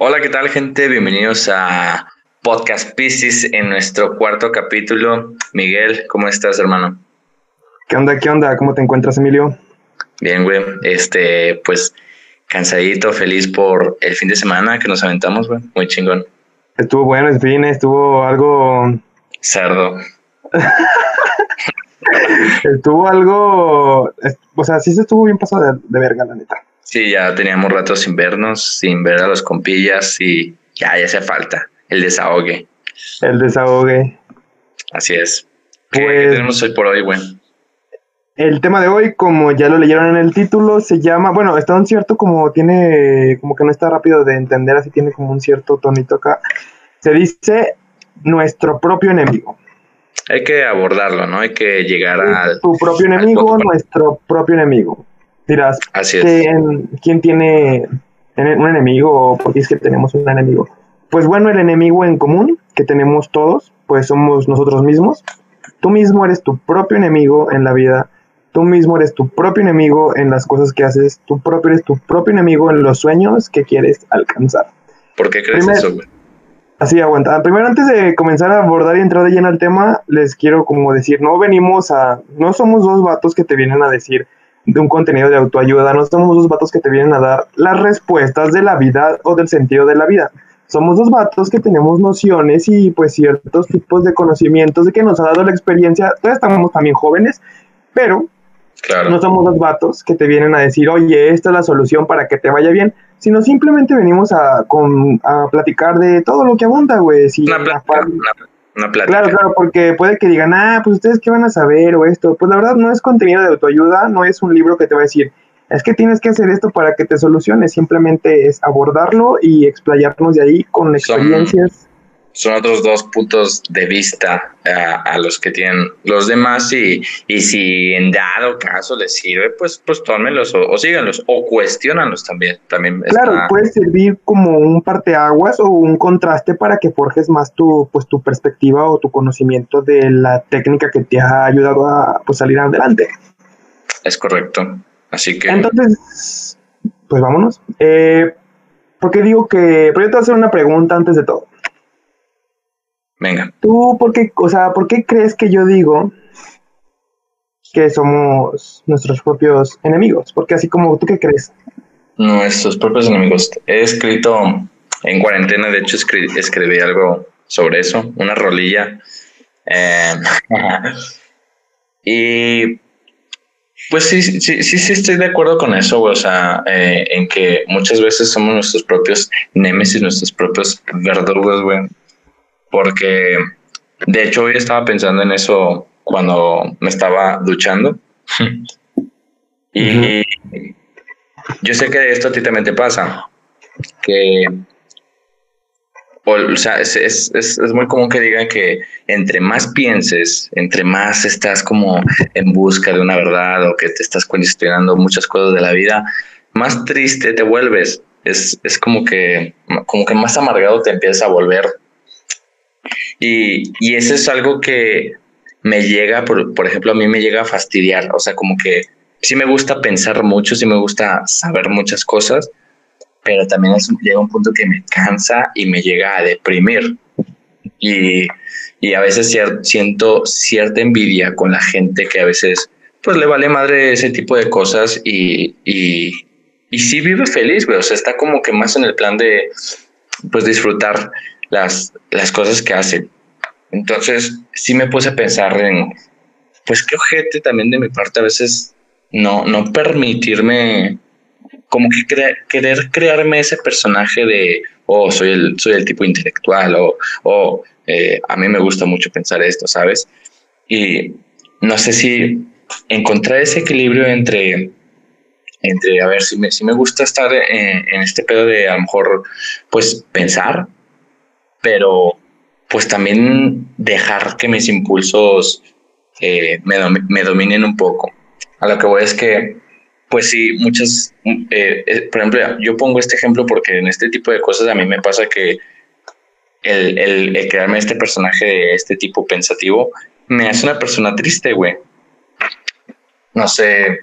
Hola, ¿qué tal gente? Bienvenidos a Podcast Pisces en nuestro cuarto capítulo. Miguel, ¿cómo estás, hermano? ¿Qué onda? ¿Qué onda? ¿Cómo te encuentras, Emilio? Bien, güey. Este, pues cansadito, feliz por el fin de semana que nos aventamos, güey. Muy chingón. Estuvo bueno el fin, estuvo algo... Cerdo. estuvo algo... O sea, sí se estuvo bien pasado de, de verga, la neta. Sí, ya teníamos rato sin vernos, sin ver a los compillas y ya, ya hace falta el desahogue. El desahogue. Así es. ¿Qué, pues, tenemos hoy por hoy, güey? El tema de hoy, como ya lo leyeron en el título, se llama, bueno, está un cierto como tiene, como que no está rápido de entender, así tiene como un cierto tonito acá. Se dice nuestro propio enemigo. Hay que abordarlo, ¿no? Hay que llegar a... Tu propio enemigo, nuestro propio enemigo. Dirás, Así ¿quién, tiene un enemigo o por qué es que tenemos un enemigo? Pues bueno, el enemigo en común que tenemos todos, pues somos nosotros mismos. Tú mismo eres tu propio enemigo en la vida. Tú mismo eres tu propio enemigo en las cosas que haces. Tú propio eres tu propio enemigo en los sueños que quieres alcanzar. ¿Por qué crees eso, güey? Así, aguanta. Primero, antes de comenzar a abordar y entrar de lleno al tema, les quiero como decir, no venimos a, no somos dos vatos que te vienen a decir, de un contenido de autoayuda. No somos dos vatos que te vienen a dar las respuestas de la vida o del sentido de la vida. Somos dos vatos que tenemos nociones y pues ciertos tipos de conocimientos de que nos ha dado la experiencia. Todos estamos también jóvenes, pero no somos dos vatos que te vienen a decir, oye, esta es la solución para que te vaya bien, sino simplemente venimos a, con, a platicar de todo lo que abunda, güey. Si una, Claro, claro, porque puede que digan, ah, pues ustedes qué van a saber o esto. Pues la verdad no es contenido de autoayuda, no es un libro que te va a decir, es que tienes que hacer esto para que te soluciones, simplemente es abordarlo y explayarnos de ahí con experiencias son otros dos puntos de vista eh, a los que tienen los demás y, y, si en dado caso les sirve, pues, pues tómenlos o, síganlos o cuestionanlos también. también claro, puede servir como un parteaguas o un contraste para que forjes más tu, pues, tu perspectiva o tu conocimiento de la técnica que te ha ayudado a pues, salir adelante. Es correcto. Así que... Entonces, pues vámonos. Eh, porque digo que... Pero yo te voy a hacer una pregunta antes de todo. Venga. ¿Tú por qué, o sea, por qué crees que yo digo que somos nuestros propios enemigos? Porque así como tú qué crees? Nuestros propios enemigos. He escrito en cuarentena, de hecho escribí, algo sobre eso, una rolilla. Eh, y pues sí, sí, sí, sí estoy de acuerdo con eso, o sea, eh, en que muchas veces somos nuestros propios némesis, nuestros propios verdugos, güey porque de hecho hoy estaba pensando en eso cuando me estaba duchando. y yo sé que esto a ti también te pasa, que o, sea, es, es, es, muy común que digan que entre más pienses, entre más estás como en busca de una verdad o que te estás cuestionando muchas cosas de la vida, más triste te vuelves. Es, es como que como que más amargado te empiezas a volver y, y eso es algo que me llega, por, por ejemplo, a mí me llega a fastidiar. O sea, como que sí me gusta pensar mucho, sí me gusta saber muchas cosas, pero también es, llega un punto que me cansa y me llega a deprimir. Y, y a veces siento cierta envidia con la gente que a veces pues le vale madre ese tipo de cosas y, y, y sí vive feliz, güey. O sea, está como que más en el plan de pues disfrutar las, las cosas que hacen. Entonces, sí me puse a pensar en, pues qué ojete también de mi parte a veces no, no permitirme como que querer crearme ese personaje de, oh, soy el, soy el tipo intelectual o, oh, a mí me gusta mucho pensar esto, ¿sabes? Y no sé si encontrar ese equilibrio entre, entre a ver, si me, si me gusta estar en, en este pedo de a lo mejor, pues pensar, pero pues también dejar que mis impulsos eh, me, dominen un poco. A lo que voy es que, pues sí, muchas, eh, eh, por ejemplo, yo pongo este ejemplo porque en este tipo de cosas a mí me pasa que el, el, crearme este personaje de este tipo pensativo me hace una persona triste, güey. No sé,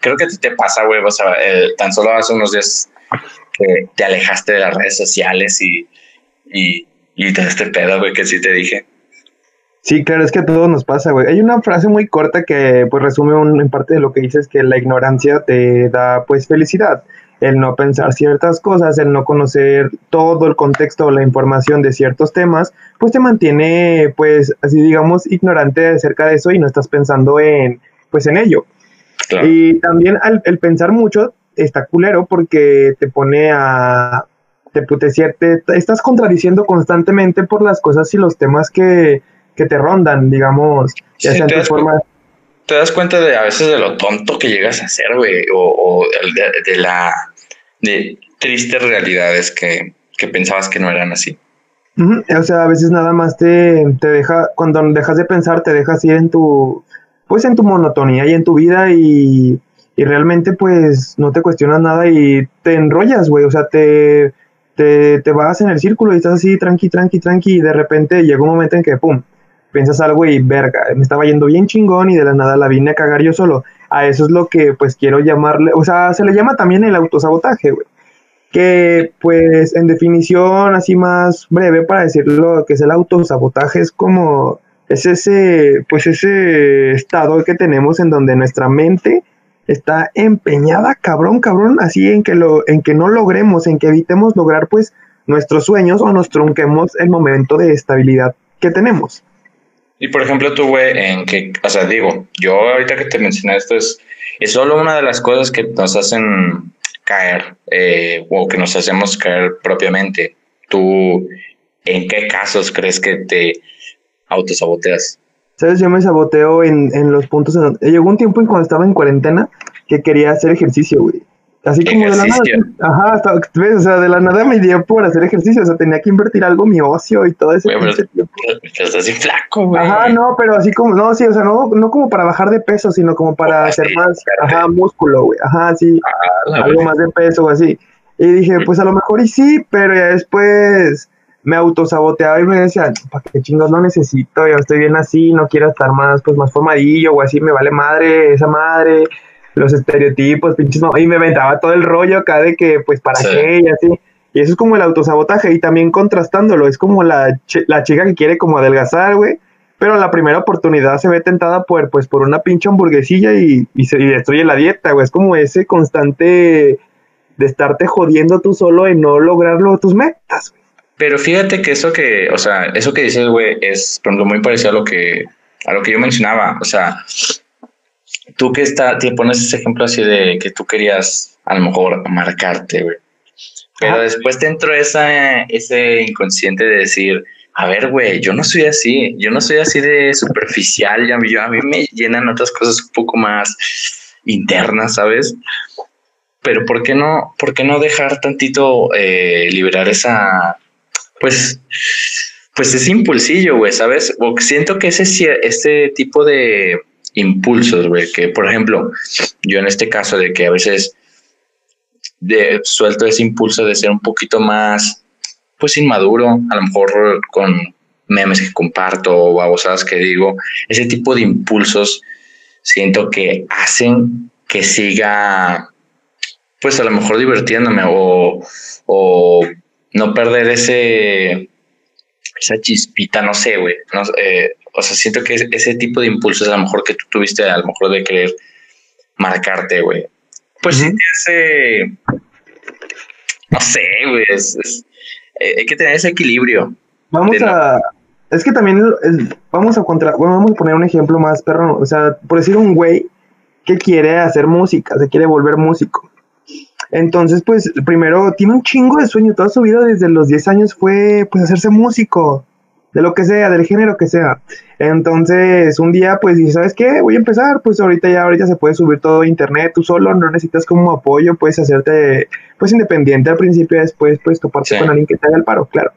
creo que te pasa, güey, o sea, tan solo hace unos días que te alejaste de las redes sociales y, y, y todo este pedo, güey, que sí te dije. Sí, claro, es que a todos nos pasa, güey. Hay una frase muy corta que pues resume un, en parte de lo que dices, que la ignorancia te da pues felicidad. El no pensar ciertas cosas, el no conocer todo el contexto o la información de ciertos temas, pues te mantiene pues así digamos ignorante acerca de eso y no estás pensando en pues en ello. Y también al, el pensar mucho está culero porque te pone a te, te, te, estás contradiciendo constantemente por las cosas y los temas que, que te rondan, digamos, ya te, das te das cuenta de a veces de lo tonto que llegas a ser, güey, o, de, la de tristes realidades que, que, pensabas que no eran así. O sea, a veces nada más te, te deja, cuando dejas de pensar, te dejas ir en tu, pues en tu monotonía y en tu vida y, y realmente pues no te cuestionas nada y te enrollas, güey, o sea, te, te, te vas en el círculo y estás así tranqui, tranqui, tranqui y de repente llega un momento en que, ¡pum!, piensas algo y verga, me estaba yendo bien chingón y de la nada la vine a cagar yo solo. A eso es lo que pues quiero llamarle, o sea, se le llama también el autosabotaje, güey. Que pues en definición así más breve para decirlo, que es el autosabotaje, es como, es ese, pues ese estado que tenemos en donde nuestra mente está empeñada, cabrón, cabrón, así en que lo, en que no logremos, en que evitemos lograr pues nuestros sueños o nos trunquemos el momento de estabilidad que tenemos. Y por ejemplo, tú, güey, en que, o sea, digo, yo ahorita que te mencioné esto es, es solo una de las cosas que nos hacen caer eh, o que nos hacemos caer propiamente. ¿Tú en qué casos crees que te autosaboteas? Sabes, yo me saboteo en, en los puntos en donde... Llegó un tiempo en cuando estaba en cuarentena que quería hacer ejercicio, güey. Así como de la nada. Ajá, hasta, ¿ves? O sea, de la nada me dio por hacer ejercicio. O sea, tenía que invertir algo mi ocio y todo eso. Pero, estás así flaco, güey. Ajá, no, pero así como, no, sí, o sea, no, no como para bajar de peso, sino como para hacer más, ajá, músculo, güey. Ajá, sí. Ah, algo más de peso o así. Y dije, pues a lo mejor y sí, pero ya después me autosaboteaba y me decía, ¿para qué chingos no necesito? Yo estoy bien así, no quiero estar más, pues más formadillo o así, me vale madre, esa madre los estereotipos, pinches, y me aventaba todo el rollo acá de que, pues, ¿para qué? Y así. Y eso es como el autosabotaje, y también contrastándolo, es como la, la chica que quiere como adelgazar, güey, pero la primera oportunidad se ve tentada por, pues, por una pinche hamburguesilla y, y se destruye la dieta, güey, es como ese constante de estarte jodiendo tú solo en no lograrlo tus metas, güey. Pero fíjate que eso que, o sea, eso que dices, güey, es, por ejemplo, muy parecido a lo que, a lo que yo mencionaba, o sea, tú que está, te pones ese ejemplo así de que tú querías a lo mejor marcarte, güey. Pero después te entró esa, ese inconsciente de decir, a ver, güey, yo no soy así, yo no soy así de superficial, ya, yo, a mí me llenan otras cosas un poco más internas, ¿sabes? Pero ¿por qué no, por qué no dejar tantito eh, liberar esa, pues, pues ese impulsillo, güey, ¿sabes? O siento que ese, ese tipo de, impulsos, güey, que por ejemplo, yo en este caso de que a veces de, suelto ese impulso de ser un poquito más, pues inmaduro, a lo mejor con memes que comparto o babosadas que digo, ese tipo de impulsos siento que hacen que siga, pues a lo mejor divirtiéndome o, o no perder ese, esa chispita, no sé, güey, no, eh, o sea, siento que ese tipo de impulsos a lo mejor que tú tuviste, a lo mejor de querer marcarte, güey. Pues sí, ese, no sé, güey, eh, hay que tener ese equilibrio. Vamos a, es que también vamos a contra, bueno, vamos a poner un ejemplo más perro, o sea, por decir un güey que quiere hacer música, se quiere volver músico. Entonces, pues, primero tiene un chingo de sueño, toda su vida desde los 10 años fue, pues, hacerse músico de lo que sea, del género que sea. Entonces, un día, pues, dices, ¿sabes qué? Voy a empezar, pues ahorita ya, ahorita se puede subir todo a internet, tú solo, no necesitas como apoyo, puedes hacerte, pues, independiente al principio, después, pues, toparte con alguien que te haga el paro, claro.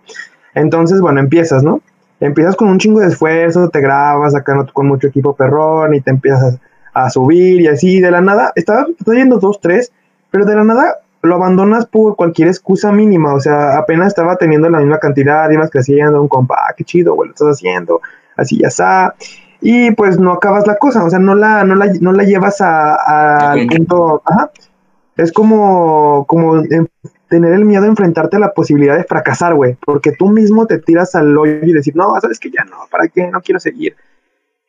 Entonces, bueno, empiezas, ¿no? Empiezas con un chingo de esfuerzo, te grabas acá con mucho equipo perrón y te empiezas a, subir y así, de la nada, estaba, estoy yendo dos, tres, pero de la nada lo abandonas por cualquier excusa mínima, o sea, apenas estaba teniendo la misma cantidad, ibas creciendo, un compa, ah, qué chido, güey, lo estás haciendo, así ya está, y pues no acabas la cosa, o sea, no la, no la, no la llevas al punto, ajá, es como, como tener el miedo a enfrentarte a la posibilidad de fracasar, güey, porque tú mismo te tiras al hoyo y decir, no, sabes que ya no, ¿para qué? No quiero seguir.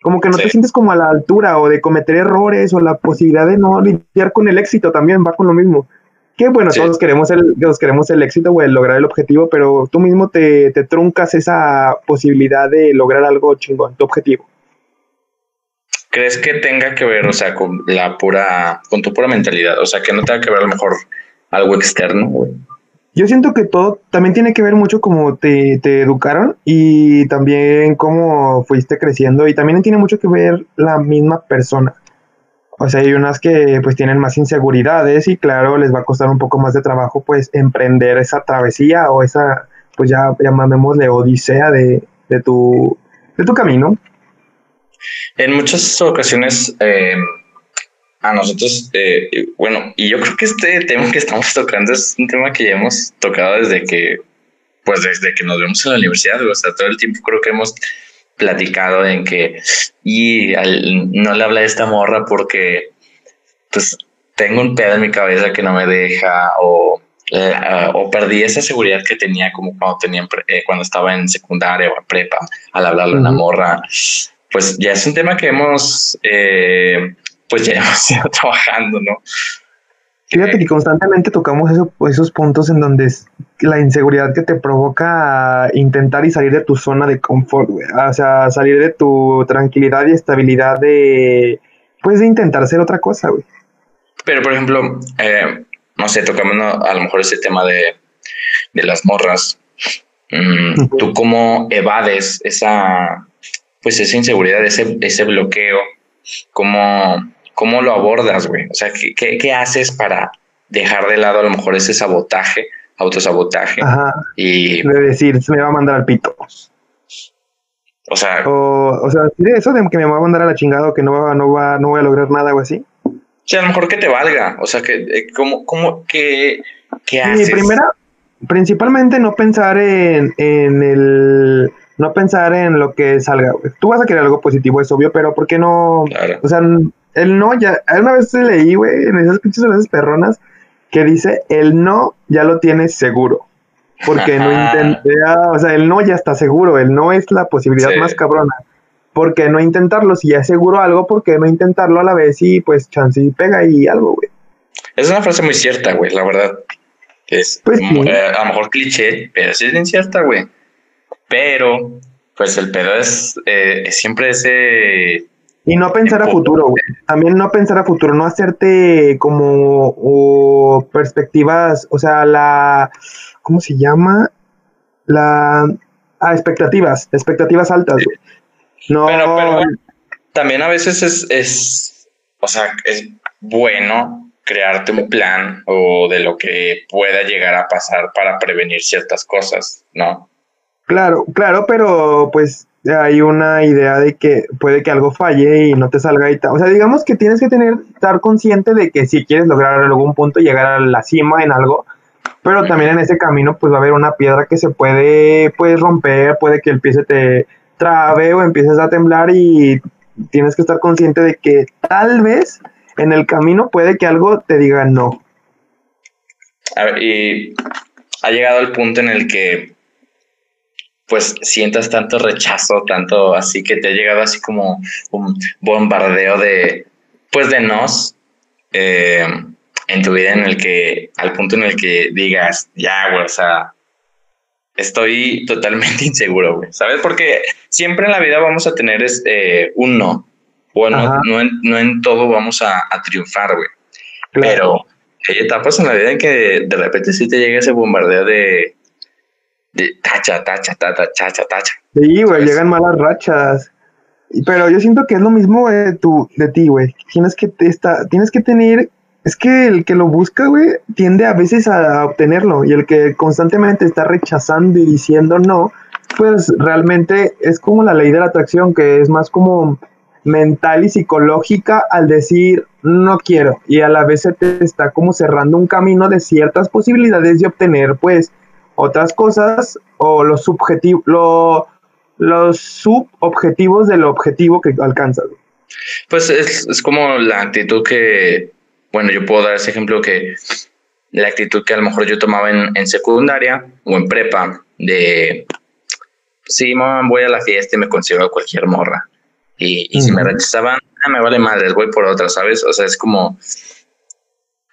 Como que no te sientes como a la altura o de cometer errores o la posibilidad de no lidiar con el éxito también va con lo mismo. Que bueno, todos queremos el, todos queremos el éxito o el lograr el objetivo, pero tú mismo te, te truncas esa posibilidad de lograr algo chingón, tu objetivo. ¿Crees que tenga que ver, o sea, con la pura, con tu pura mentalidad? O sea, que no tenga que ver a lo mejor algo externo, güey. Yo siento que todo también tiene que ver mucho cómo te, te, educaron y también cómo fuiste creciendo y también tiene mucho que ver la misma persona. O sea, hay unas que pues tienen más inseguridades y claro, les va a costar un poco más de trabajo pues emprender esa travesía o esa, pues ya llamémosle odisea de, de, tu, de tu camino. En muchas ocasiones... Eh a nosotros, eh, bueno, y yo creo que este tema que estamos tocando es un tema que ya hemos tocado desde que, pues desde que nos vemos en la universidad, o sea, todo el tiempo creo que hemos platicado en que, y no le habla a esta morra porque, pues, tengo un pedo en mi cabeza que no me deja, o, eh, o perdí esa seguridad que tenía como cuando tenía, eh, cuando estaba en secundaria o en prepa, al hablarle a una morra, pues ya es un tema que hemos pues ya hemos ido trabajando, ¿no? Fíjate que constantemente tocamos esos puntos en donde es la inseguridad que te provoca intentar y salir de tu zona de confort, güey. O sea, salir de tu tranquilidad y estabilidad de, pues, de intentar hacer otra cosa, güey. Pero, por ejemplo, eh, no sé, tocamos a lo mejor ese tema de, de las morras. Mm, ¿Tú cómo evades esa, pues, esa inseguridad, ese, ese bloqueo? ¿Cómo, ¿cómo lo abordas, güey? O sea, ¿qué, ¿qué, haces para dejar de lado a lo mejor ese sabotaje, autosabotaje? Ajá. Y de decir, se me va a mandar al pito. O sea, o, o sea, eso de que me va a mandar a la chingada o que no va, no va, no voy a lograr nada o así. Sí, a lo mejor que te valga. O sea, que, eh, ¿cómo, cómo, qué, qué haces? Sí, primera, principalmente no pensar en, en el no pensar en lo que salga. Tú vas a querer algo positivo, es obvio, pero ¿por qué no? O sea, el no ya, una vez leí, güey, en esas pinches veces perronas, que dice, el no ya lo tienes seguro. Porque no intenté, o sea, el no ya está seguro, el no es la posibilidad más cabrona. ¿Por qué no intentarlo? Si ya es seguro algo, ¿por qué no intentarlo a la vez y pues chance y pega y algo, güey? Es una frase muy cierta, güey, la verdad. Es pues eh, a lo mejor cliché, pero sí es bien cierta, güey. Pero, pues el pedo es eh, siempre ese y no pensar a futuro, güey. También no pensar a futuro, no hacerte como perspectivas, o sea, la, ¿cómo se llama? La, ah, expectativas, expectativas altas, güey. No. Pero, también a veces es, es, o sea, es bueno crearte un plan o de lo que pueda llegar a pasar para prevenir ciertas cosas, ¿no? Claro, claro, pero pues hay una idea de que puede que algo falle y no te salga y tal. O sea, digamos que tienes que tener, estar consciente de que si quieres lograr algún punto, llegar a la cima en algo, pero también en ese camino pues va a haber una piedra que se puede pues romper, puede que el pie se te trabe o empieces a temblar y tienes que estar consciente de que tal vez en el camino puede que algo te diga no. A ver, y ha llegado el punto en el que pues sientas tanto rechazo, tanto así que te ha llegado así como un bombardeo de, pues de nos eh, en tu vida en el que, al punto en el que digas, ya, güey, o sea, estoy totalmente inseguro, güey, ¿sabes? Porque siempre en la vida vamos a tener este, un no. Bueno, no en, no en, todo vamos a, triunfar, güey. Pero hay etapas en la vida en que de repente sí te llega ese bombardeo de, tacha, tacha, tacha, tacha, tacha. Sí, güey, llegan malas rachas. Pero yo siento que es lo mismo de, tu, de ti, güey. Tienes que, esta, tienes que tener. Es que el que lo busca, güey, tiende a veces a obtenerlo. Y el que constantemente está rechazando y diciendo no, pues realmente es como la ley de la atracción, que es más como mental y psicológica al decir no quiero. Y a la vez se te está como cerrando un camino de ciertas posibilidades de obtener, pues, otras cosas o los subjetivos, los subobjetivos del objetivo que alcanzas. Pues es, es, como la actitud que, bueno, yo puedo dar ese ejemplo que la actitud que a lo mejor yo tomaba en, en secundaria o en prepa, de, sí, mamá, voy a la fiesta y me consigo cualquier morra. Y, y si me rechazaban, ah, me vale madre, voy por otra, ¿sabes? O sea, es como,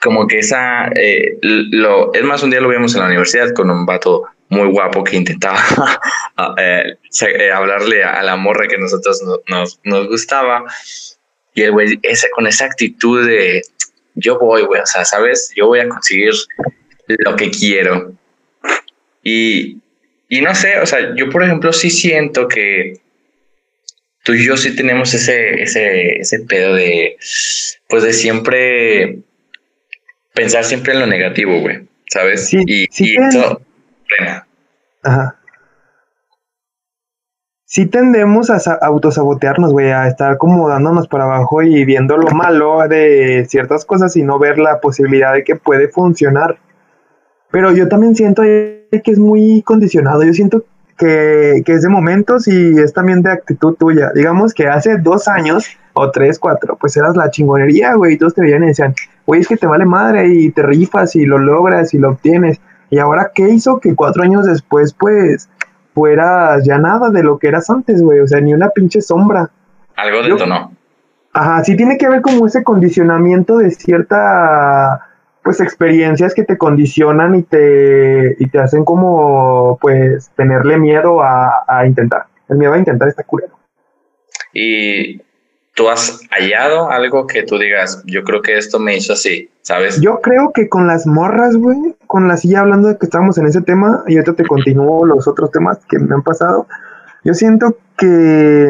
como que esa, eh, lo, es más, un día lo vimos en la universidad con un vato muy guapo que intentaba eh, eh, hablarle a, la morra que nosotros nos, nos gustaba. Y el güey, ese, con esa actitud de yo voy, güey, o sea, ¿sabes? Yo voy a conseguir lo que quiero. Y, y no sé, o sea, yo por ejemplo sí siento que tú y yo sí tenemos ese, ese, ese pedo de, pues de siempre pensar siempre en lo negativo, güey, ¿sabes? Sí, y, sí y eso, Ajá. Sí tendemos a autosabotearnos, güey, a estar como dándonos para abajo y viendo lo malo de ciertas cosas y no ver la posibilidad de que puede funcionar. Pero yo también siento que es muy condicionado. Yo siento que, que, es de momentos y es también de actitud tuya. Digamos que hace dos años o tres, cuatro, pues eras la chingonería, güey, y todos te veían y decían, güey, es que te vale madre y te rifas y lo logras y lo obtienes. Y ahora, ¿qué hizo que cuatro años después, pues, fueras ya nada de lo que eras antes, güey? O sea, ni una pinche sombra. Algo detonó. Ajá, sí tiene que ver como ese condicionamiento de cierta pues experiencias que te condicionan y te, y te hacen como pues tenerle miedo a, a intentar. El miedo a intentar está curado. Y tú has hallado algo que tú digas, yo creo que esto me hizo así, ¿sabes? Yo creo que con las morras, güey, con la silla hablando de que estábamos en ese tema, y ahorita te continúo los otros temas que me han pasado, yo siento que,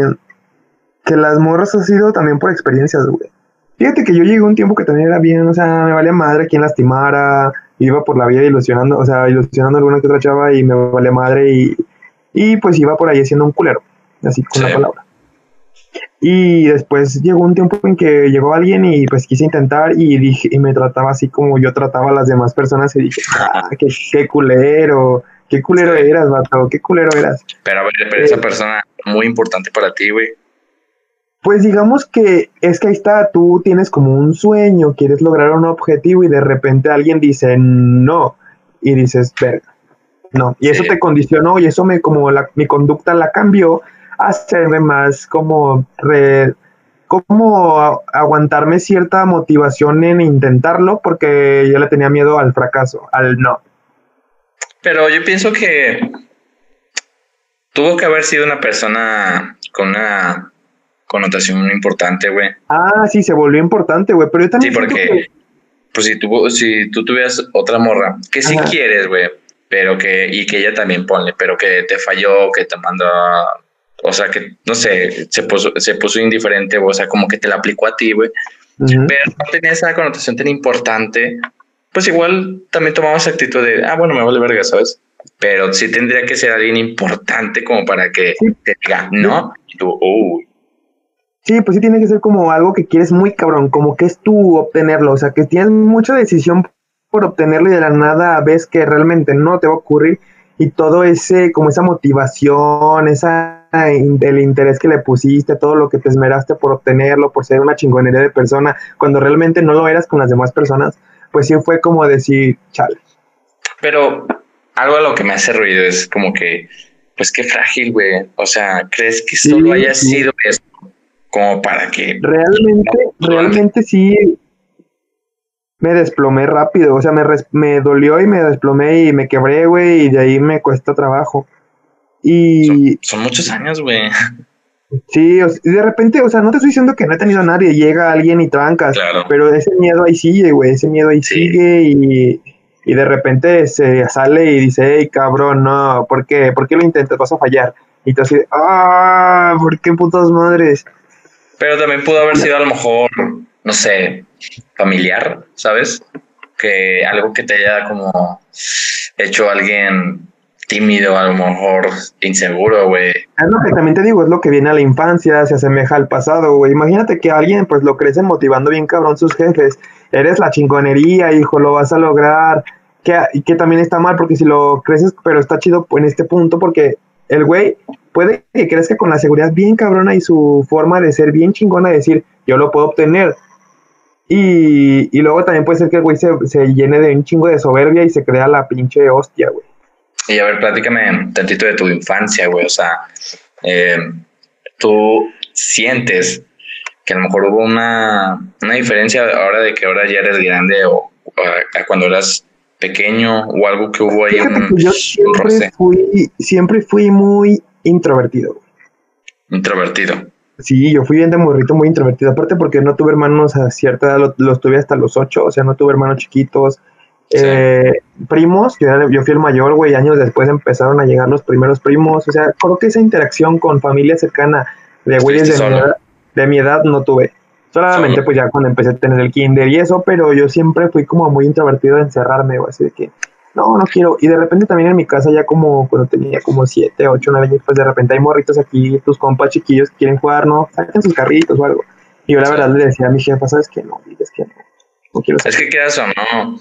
que las morras ha sido también por experiencias, güey. Fíjate que yo llegué un tiempo que también era bien, o sea, me valía madre quien lastimara, iba por la vida ilusionando, o sea, ilusionando a alguna que otra chava y me valía madre y, y pues iba por ahí siendo un culero, así con sí. la palabra. Y después llegó un tiempo en que llegó alguien y pues quise intentar y dije, y me trataba así como yo trataba a las demás personas y dije, ah, qué, qué culero, qué culero eras, vato, qué culero eras. Pero a ver, pero eh, esa persona muy importante para ti, güey. Pues digamos que es que ahí está, tú tienes como un sueño, quieres lograr un objetivo y de repente alguien dice no y dices, verga, no. Y sí. eso te condicionó y eso me como la, mi conducta la cambió hacerme más como re, como aguantarme cierta motivación en intentarlo porque yo le tenía miedo al fracaso, al no. Pero yo pienso que tuvo que haber sido una persona con una connotación importante, güey. Ah, sí, se volvió importante, güey, pero yo también... Sí, porque, que... pues si tú, si tú tuvieras otra morra, que sí Ajá. quieres, güey, pero que, y que ella también ponle, pero que te falló, que te mandó o sea, que, no sé, se puso, se puso indiferente, o sea, como que te la aplicó a ti, güey. Uh -huh. Pero no tenía esa connotación tan importante, pues igual también tomabas actitud de, ah, bueno, me vale verga, ¿sabes? Pero sí tendría que ser alguien importante como para que sí. te diga, no, y tú, uh. Sí, pues sí tiene que ser como algo que quieres muy cabrón, como que es tú obtenerlo, o sea, que tienes mucha decisión por obtenerlo y de la nada ves que realmente no te va a ocurrir y todo ese, como esa motivación, esa el interés que le pusiste, todo lo que te esmeraste por obtenerlo, por ser una chingonería de persona, cuando realmente no lo eras con las demás personas, pues sí fue como decir, chale. Pero algo a lo que me hace ruido es como que, pues qué frágil, güey. O sea, ¿crees que solo sí, haya sí. sido eso? Como para que... Realmente, realmente sí me desplomé rápido, o sea, me, me dolió y me desplomé y me quebré, güey, y de ahí me cuesta trabajo. Y. Son, son muchos años, güey. Sí, o, de repente, o sea, no te estoy diciendo que no he tenido a nadie, llega alguien y trancas, claro. pero ese miedo ahí sigue, güey, ese miedo ahí sí. sigue y, y, de repente se sale y dice, hey, cabrón, no, ¿por qué? ¿Por qué lo intentas? Vas a fallar. Y tú así, ah, ¿por qué putas madres? Pero también pudo haber sido a lo mejor, no sé, familiar, ¿sabes? Que algo que te haya como hecho alguien tímido, a lo mejor inseguro, güey. Es lo que también te digo, es lo que viene a la infancia, se asemeja al pasado, güey. Imagínate que alguien pues lo crece motivando bien cabrón sus jefes. Eres la chingonería, hijo, lo vas a lograr. Que, que también está mal porque si lo creces, pero está chido en este punto porque el güey puede que crezca con la seguridad bien cabrona y su forma de ser bien chingona de decir, yo lo puedo obtener. Y, y luego también puede ser que el güey se, se llene de un chingo de soberbia y se crea la pinche hostia, güey. Y a ver, platícame tantito de tu infancia, güey. O sea, eh, tú sientes que a lo mejor hubo una, una diferencia ahora de que ahora ya eres grande o, o a- cuando eras pequeño o algo que hubo ahí Fíjate un, que yo un siempre roce fui, siempre fui muy introvertido. introvertido. Sí, yo fui bien de morrito, muy introvertido. Aparte porque no tuve hermanos a cierta edad, lo- los, tuve hasta los ocho, o sea, no tuve hermanos chiquitos. Eh, primos, yo, yo fui el mayor, güey, años después empezaron a llegar los primeros primos. O sea, creo que esa interacción con familia cercana de güeyes de mi, edad, de mi edad no tuve. Solamente Solo. pues ya cuando empecé a tener el kinder y eso, pero yo siempre fui como muy introvertido de encerrarme, güey, así de que no, no quiero. Y de repente también en mi casa ya como cuando tenía como siete, ocho, nueve años, pues de repente hay morritos aquí, tus compas chiquillos que quieren jugar, no, saquen sus carritos o algo. Y yo la verdad le decía a mi jefa, ¿sabes qué? No, es que no, no quiero Es que quieras o no,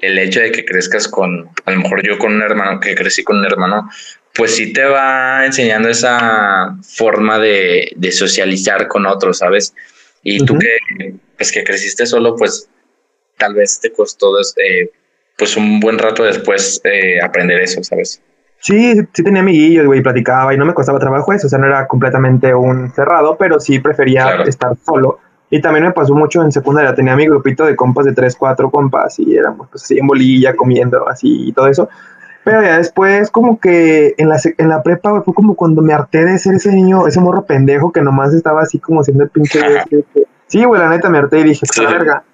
el hecho de que crezcas con, a lo mejor yo con un hermano, que crecí con un hermano, pues sí te va enseñando esa forma de, de socializar con otros, ¿sabes? Y tú Ujú. que, pues que creciste solo, pues tal vez te costó eh, pues un buen rato después eh, aprender eso, ¿sabes? Sí, sí tenía amiguillos, güey, platicaba y no me costaba trabajo eso, o sea, no era completamente un cerrado, pero sí prefería Claro. estar solo. Y también me pasó mucho en secundaria, tenía mi grupito de compas de tres, cuatro compas y éramos pues así en bolilla, comiendo así y todo eso. Pero ya después como que en la, en la prepa güey, fue como cuando me harté de ser ese niño, ese morro pendejo que nomás estaba así como siendo el pinche... que- Sí, güey, la neta me harté y dije, "Pues, a la verga,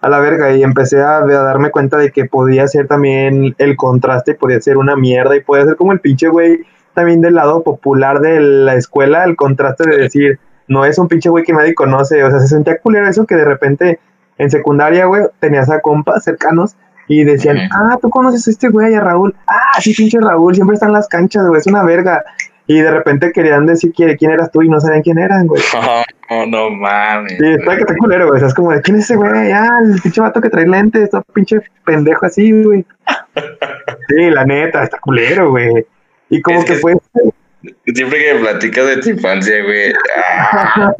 a la verga. Y empecé a, a darme cuenta de que podía ser también el contraste, podía ser una mierda y podía ser como el pinche güey también del lado popular de la escuela, el contraste de decir, no es un pinche güey que nadie conoce, o sea, se sentía culero eso que de repente en secundaria, güey, tenías a compas cercanos y decían, ah, tú conoces a este güey, a Raúl, ah, sí, pinche Raúl, siempre está en las canchas, güey, es una verga. Y de repente querían decir quién, eras tú y no sabían quién eran, güey. Oh, no mames. Sí, está que está culero, güey. O sea, es como de, ¿quién es ese güey? Ah, el pinche vato que trae lentes, está pinche pendejo así, güey. Sí, la neta, está culero, güey. Y como Es que que- fue, Siempre que me platicas de tu infancia, güey. ah,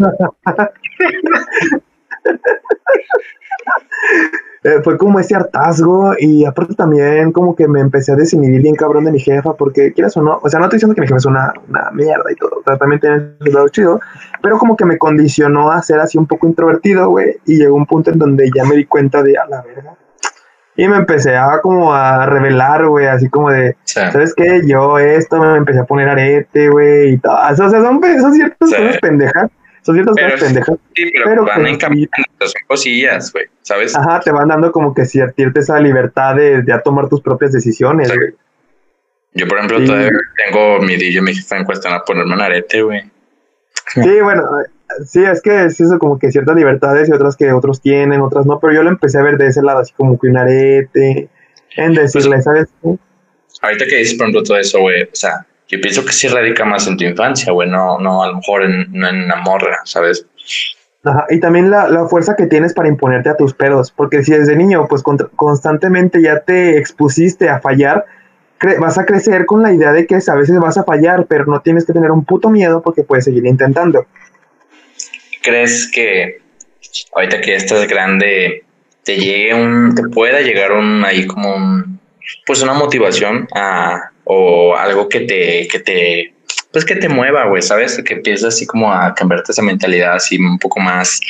eh, fue como ese hartazgo y aparte también como que me empecé a desinhibir bien cabrón de mi jefa porque quieras o no, o sea, no estoy diciendo que mi jefa es una, una mierda y todo, o sea, también tiene su lado chido, pero como que me condicionó a ser así un poco introvertido, güey, y llegó un punto en donde ya me di cuenta de a la verga. Y me empecé a como a revelar, güey, así como de, ¿sabes qué? Yo esto me empecé a poner arete, güey, y todo. O sea, son, son ciertas Sí. cosas pendejas. Son ciertas Pero cosas pendejas. sí, pero, pero van encaminando, son cosillas, güey, ¿sabes? Ajá, te van dando como que cierta esa libertad de, de a tomar tus propias decisiones. Yo, por ejemplo, Sí. todavía tengo mi dillo y mi jefa en cuestión a ponerme un arete, güey. Sí, bueno, sí, es que es eso como que ciertas libertades y otras que otros tienen, otras no, pero yo lo empecé a ver de ese lado, así como que un arete, en decirle, Pues- ¿sabes? qué? Ahorita que dices, por ejemplo, todo eso, güey, o sea, yo pienso que sí radica más en tu infancia, güey, no, no a lo mejor en, no en una morra, ¿sabes? Ajá, y también la, la fuerza que tienes para imponerte a tus pedos, porque si desde niño pues constantemente ya te expusiste a fallar, cre- vas a crecer con la idea de que a veces vas a fallar, pero no tienes que tener un puto miedo porque puedes seguir intentando. ¿Crees que ahorita que estás grande te llegue un, te pueda llegar un ahí como un, pues una motivación a, o algo que te, que te, pues que te mueva, güey, ¿sabes? Que empiezas así como a cambiarte esa mentalidad así un poco más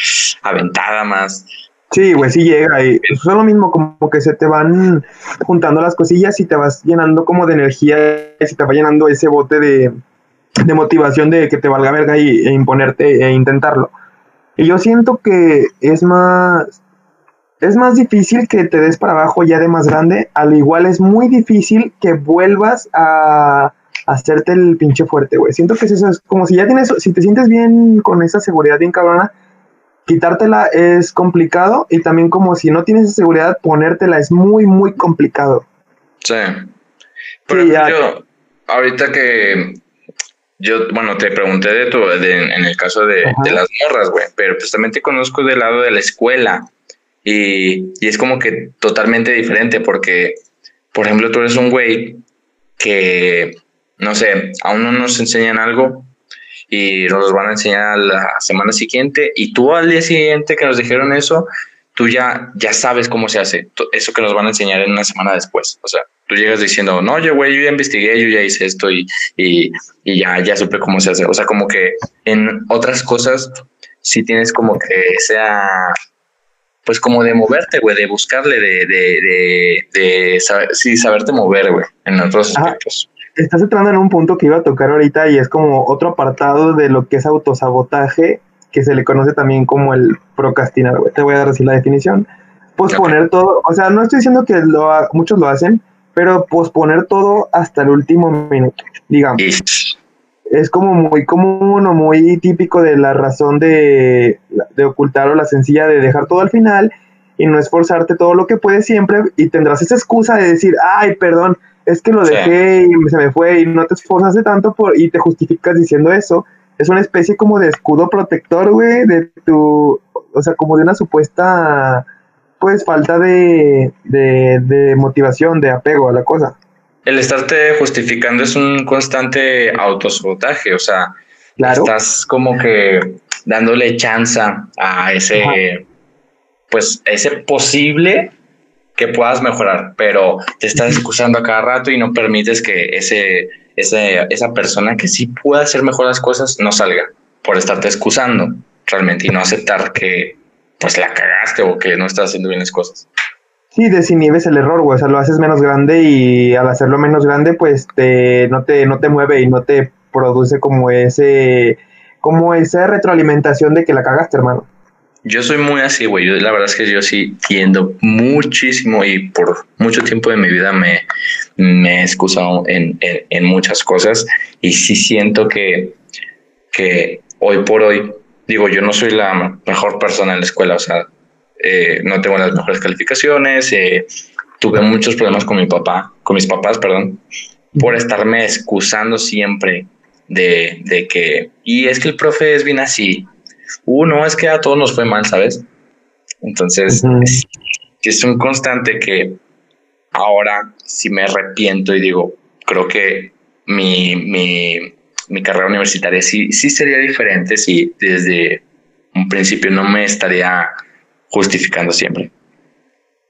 aventada, más, Sí, güey, sí llega y es lo mismo como que se te van juntando las cosillas y te vas llenando como de energía y se te va llenando ese bote de, de motivación de que te valga verga y, e imponerte e intentarlo. Y yo siento que es más, es más difícil que te des para abajo ya de más grande, al igual es muy difícil que vuelvas a hacerte el pinche fuerte, güey. Siento que es eso, es como si ya tienes, si te sientes bien con esa seguridad bien cabrona, quitártela es complicado y también como si no tienes esa seguridad, ponértela es muy, muy complicado. Sí. Por Sí, ejemplo, ya. yo, ahorita que yo, bueno, te pregunté de tu, de- en el caso de, de las morras, güey, pero pues también te conozco del lado de la escuela y, y es como que totalmente diferente porque, por ejemplo, tú eres un güey que, no sé, aún no nos enseñan algo y nos los van a enseñar la semana siguiente y tú al día siguiente que nos dijeron eso, tú ya, ya sabes cómo se hace. Eso que nos van a enseñar en una semana después. O sea, tú llegas diciendo, no, yo, güey, yo ya investigué, yo ya hice esto y, y, y, ya, ya supe cómo se hace. O sea, como que en otras cosas sí tienes como que sea, pues como de moverte, güey, de buscarle, de, de, de, de saber, sí, saberte mover, güey, en otros aspectos. Estás entrando en un punto que iba a tocar ahorita y es como otro apartado de lo que es autosabotaje, que se le conoce también como el procrastinar, güey. Te voy a dar así la definición. Posponer todo, o sea, no estoy diciendo que lo, muchos lo hacen, pero posponer todo hasta el último minuto, digamos. Es como muy común o muy típico de la razón de, de ocultar o la sencilla de dejar todo al final y no esforzarte todo lo que puedes siempre y tendrás esa excusa de decir, ay, perdón, es que lo dejé y se me fue y no te esforzaste tanto por, y te justificas diciendo eso. Es una especie como de escudo protector, güey, de tu, o sea, como de una supuesta, pues, falta de, de, motivación, de apego a la cosa. El estarte justificando es un constante autosabotaje, o sea, estás como que dándole chance a ese, pues, ese posible que puedas mejorar, pero te estás excusando a cada rato y no permites que ese, ese, esa persona que sí puede hacer mejor las cosas no salga por estarte excusando realmente y no aceptar que pues la cagaste o que no estás haciendo bien las cosas. Sí, desinhibes el error, güey, o sea, lo haces menos grande y al hacerlo menos grande, pues te, no, te, no te mueve y no te produce como ese, como esa retroalimentación de que la cagaste, hermano. Yo soy muy así, güey. Yo, la verdad es que yo sí tiendo muchísimo y por mucho tiempo de mi vida me, me he excusado en, en, muchas cosas y sí siento que, que hoy por hoy, digo, yo no soy la mejor persona en la escuela, o sea, eh, no tengo las mejores calificaciones, eh, tuve muchos problemas con mi papá, con mis papás, perdón, por estarme excusando siempre de, de que, y es que el profe es bien así, uno es que a todos nos fue mal, ¿sabes? Entonces, es, un constante que ahora si me arrepiento y digo, creo que mi, mi, mi carrera universitaria sí, sí sería diferente si desde un principio no me estaría justificando siempre.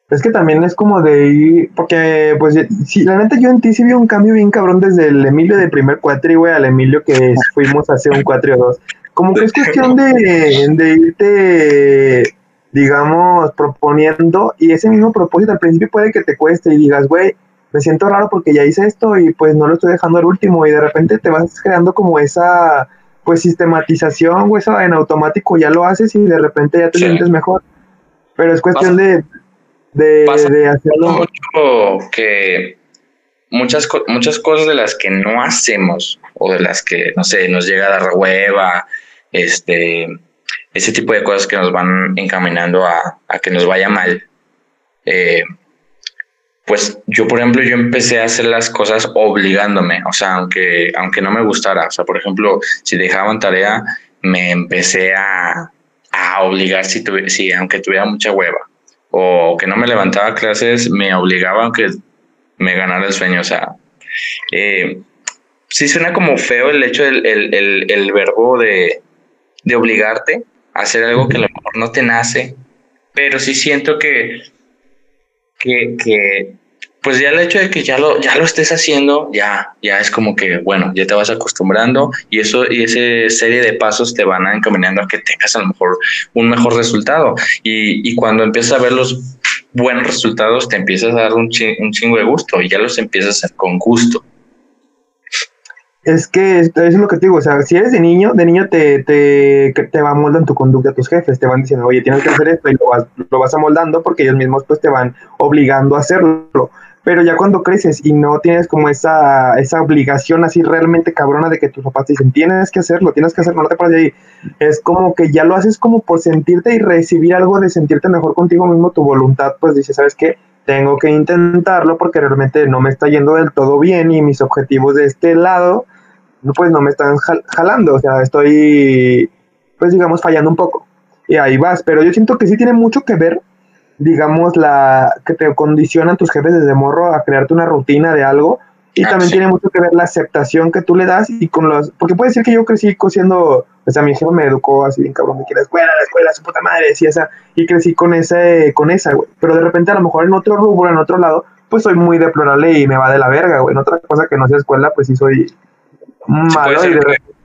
Es que también es como de ir, porque pues sí, la neta yo en ti sí vi un cambio bien cabrón desde el Emilio de primer cuatri, güey, al Emilio que fuimos hace un cuatri o dos. Como que es cuestión de, irte, digamos, proponiendo y ese mismo propósito al principio puede que te cueste y digas, güey, me siento raro porque ya hice esto y pues no lo estoy dejando al último y de repente te vas creando como esa pues sistematización o eso en automático ya lo haces y de repente ya te sientes mejor. Pero es cuestión de, de, de, hacerlo. Mucho que muchas, muchas cosas de las que no hacemos o de las que, no sé, nos llega a dar hueva este, ese tipo de cosas que nos van encaminando a, que nos vaya mal. Eh, pues yo, por ejemplo, yo empecé a hacer las cosas obligándome, o sea, aunque, aunque no me gustara, o sea, por ejemplo, si dejaban tarea, me empecé a, a obligar si, si aunque tuviera mucha hueva, o que no me levantaba clases, me obligaba aunque me ganara el sueño, o sea, eh, sí suena como feo el hecho del el, el verbo de, de obligarte a hacer algo que a lo mejor no te nace, pero sí siento que, que, pues ya el hecho de que ya lo, ya lo estés haciendo, ya, ya es como que, bueno, ya te vas acostumbrando y eso, y esa serie de pasos te van encaminando a que tengas a lo mejor un mejor resultado. Y, y cuando empiezas a ver los buenos resultados, te empiezas a dar un, un chingo de gusto y ya los empiezas a hacer con gusto. Es que eso es lo que te digo, o sea, si eres de niño, de niño te, te, te va moldando tu conducta tus jefes, te van diciendo, oye, tienes que hacer esto y lo vas, lo vas amoldando porque ellos mismos pues te van obligando a hacerlo. Pero ya cuando creces y no tienes como esa, esa obligación así realmente cabrona de que tus papás te dicen, tienes que hacerlo, tienes que hacerlo, no te pares de ahí. Es como que ya lo haces como por sentirte y recibir algo de sentirte mejor contigo mismo, tu voluntad, pues dice, ¿sabes qué? Tengo que intentarlo porque realmente no me está yendo del todo bien y mis objetivos de este lado pues no me están jalando, o sea, estoy, pues digamos, fallando un poco. Y ahí vas, pero yo siento que sí tiene mucho que ver, digamos, la que te condicionan tus jefes desde morro a crearte una rutina de algo. Y ah, también tiene mucho que ver la aceptación que tú le das y con los... Porque puede ser que yo crecí siendo, O sea, mi jefe me educó así bien cabrón, de que la escuela, la escuela, su puta madre, y esa, y crecí con ese, con esa, güey. Pero de repente a lo mejor en otro rubro, en otro lado, pues soy muy deplorable y me va de la verga, güey. En otra cosa que no sea escuela, pues sí soy malo y de repente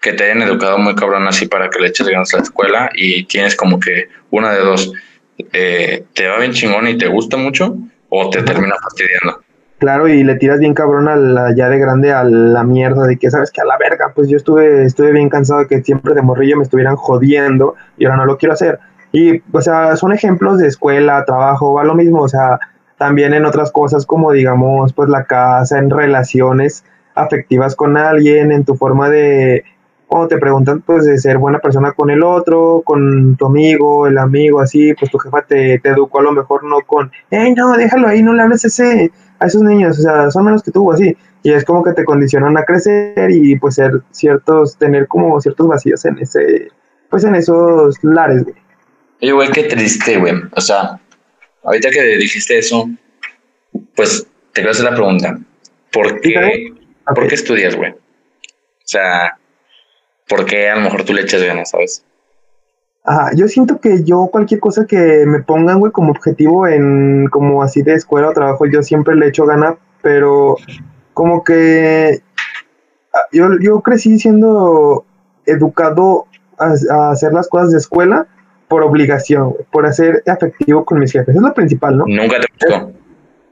que te hayan educado muy cabrón así para que le eches ganas a la escuela y tienes como que una de dos, eh, te va bien chingón y te gusta mucho o te termina fastidiando. Claro, y le tiras bien cabrón a la, ya de grande a la mierda de que sabes que a la verga, pues yo estuve, estuve bien cansado de que siempre de morrillo me estuvieran jodiendo y ahora no lo quiero hacer. Y, o sea, son ejemplos de escuela, trabajo, va lo mismo, o sea, también en otras cosas como, digamos, pues la casa, en relaciones afectivas con alguien, en tu forma de, cuando te preguntan pues de ser buena persona con el otro, con tu amigo, el amigo, así, pues tu jefa te, te educó a lo mejor no con, hey, no, déjalo ahí, no le hables ese, a esos niños, o sea, son menos que tú, así. Y es como que te condicionan a crecer y pues ser ciertos, tener como ciertos vacíos en ese, pues en esos lares, güey. Oye, güey, qué triste, güey. O sea, ahorita que dijiste eso, pues te quiero hacer la pregunta. ¿Por qué, ¿por qué estudias, güey? O sea, porque a lo mejor tú le echas ganas, ¿sabes? Ajá, yo siento que yo cualquier cosa que me pongan, güey, como objetivo en como así de escuela o trabajo, yo siempre le echo ganas, pero como que ah, yo, yo crecí siendo educado a, hacer las cosas de escuela por obligación, por hacer efectivo con mis jefes. Es lo principal, ¿no? ¿Nunca te gustó?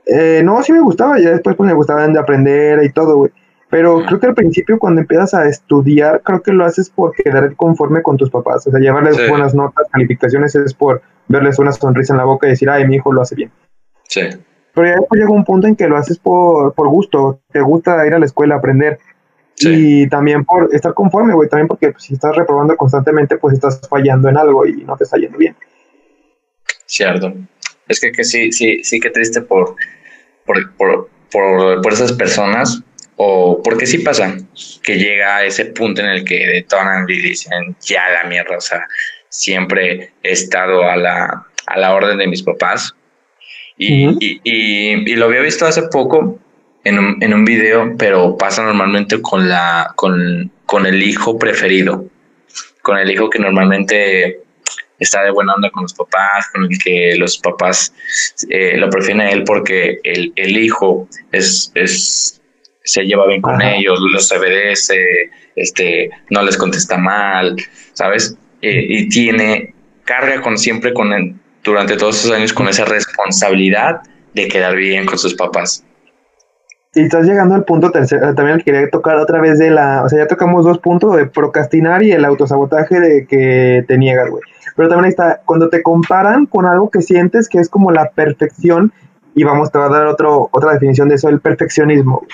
Eh, no, sí me gustaba, ya después pues me gustaba aprender y todo, güey. Pero creo que al principio cuando empiezas a estudiar, creo que lo haces por quedar conforme con tus papás. O sea, llevarles buenas notas, calificaciones es por verles una sonrisa en la boca y decir, ay, mi hijo lo hace bien. Sí. Pero ya después llega un punto en que lo haces por, por gusto. Te gusta ir a la escuela a aprender. Y también por estar conforme, güey. También porque pues, si estás reprobando constantemente, pues estás fallando en algo y no te está yendo bien. Cierto. Es que, que sí, sí, sí que triste por, por, por, por, por esas personas o porque sí pasa que llega a ese punto en el que detonan y dicen, ya la mierda, o sea, siempre he estado a la, a la orden de mis papás. Y, y, y, lo había visto hace poco en un, en un video, pero pasa normalmente con, la, con, con el hijo preferido, con el hijo que normalmente está de buena onda con los papás, con el que los papás eh, lo prefieren a él porque el, el hijo es, es se lleva bien con ellos, los obedece, este, no les contesta mal, ¿sabes? Eh, y tiene, carga con siempre con durante todos esos años con esa responsabilidad de quedar bien con sus papás. Y estás llegando al punto tercero, también quería tocar otra vez de la, o sea, ya tocamos dos puntos de procrastinar y el autosabotaje de que te niegas, güey. Pero también está, cuando te comparan con algo que sientes que es como la perfección, y vamos, te va a dar otro, otra definición de eso, el perfeccionismo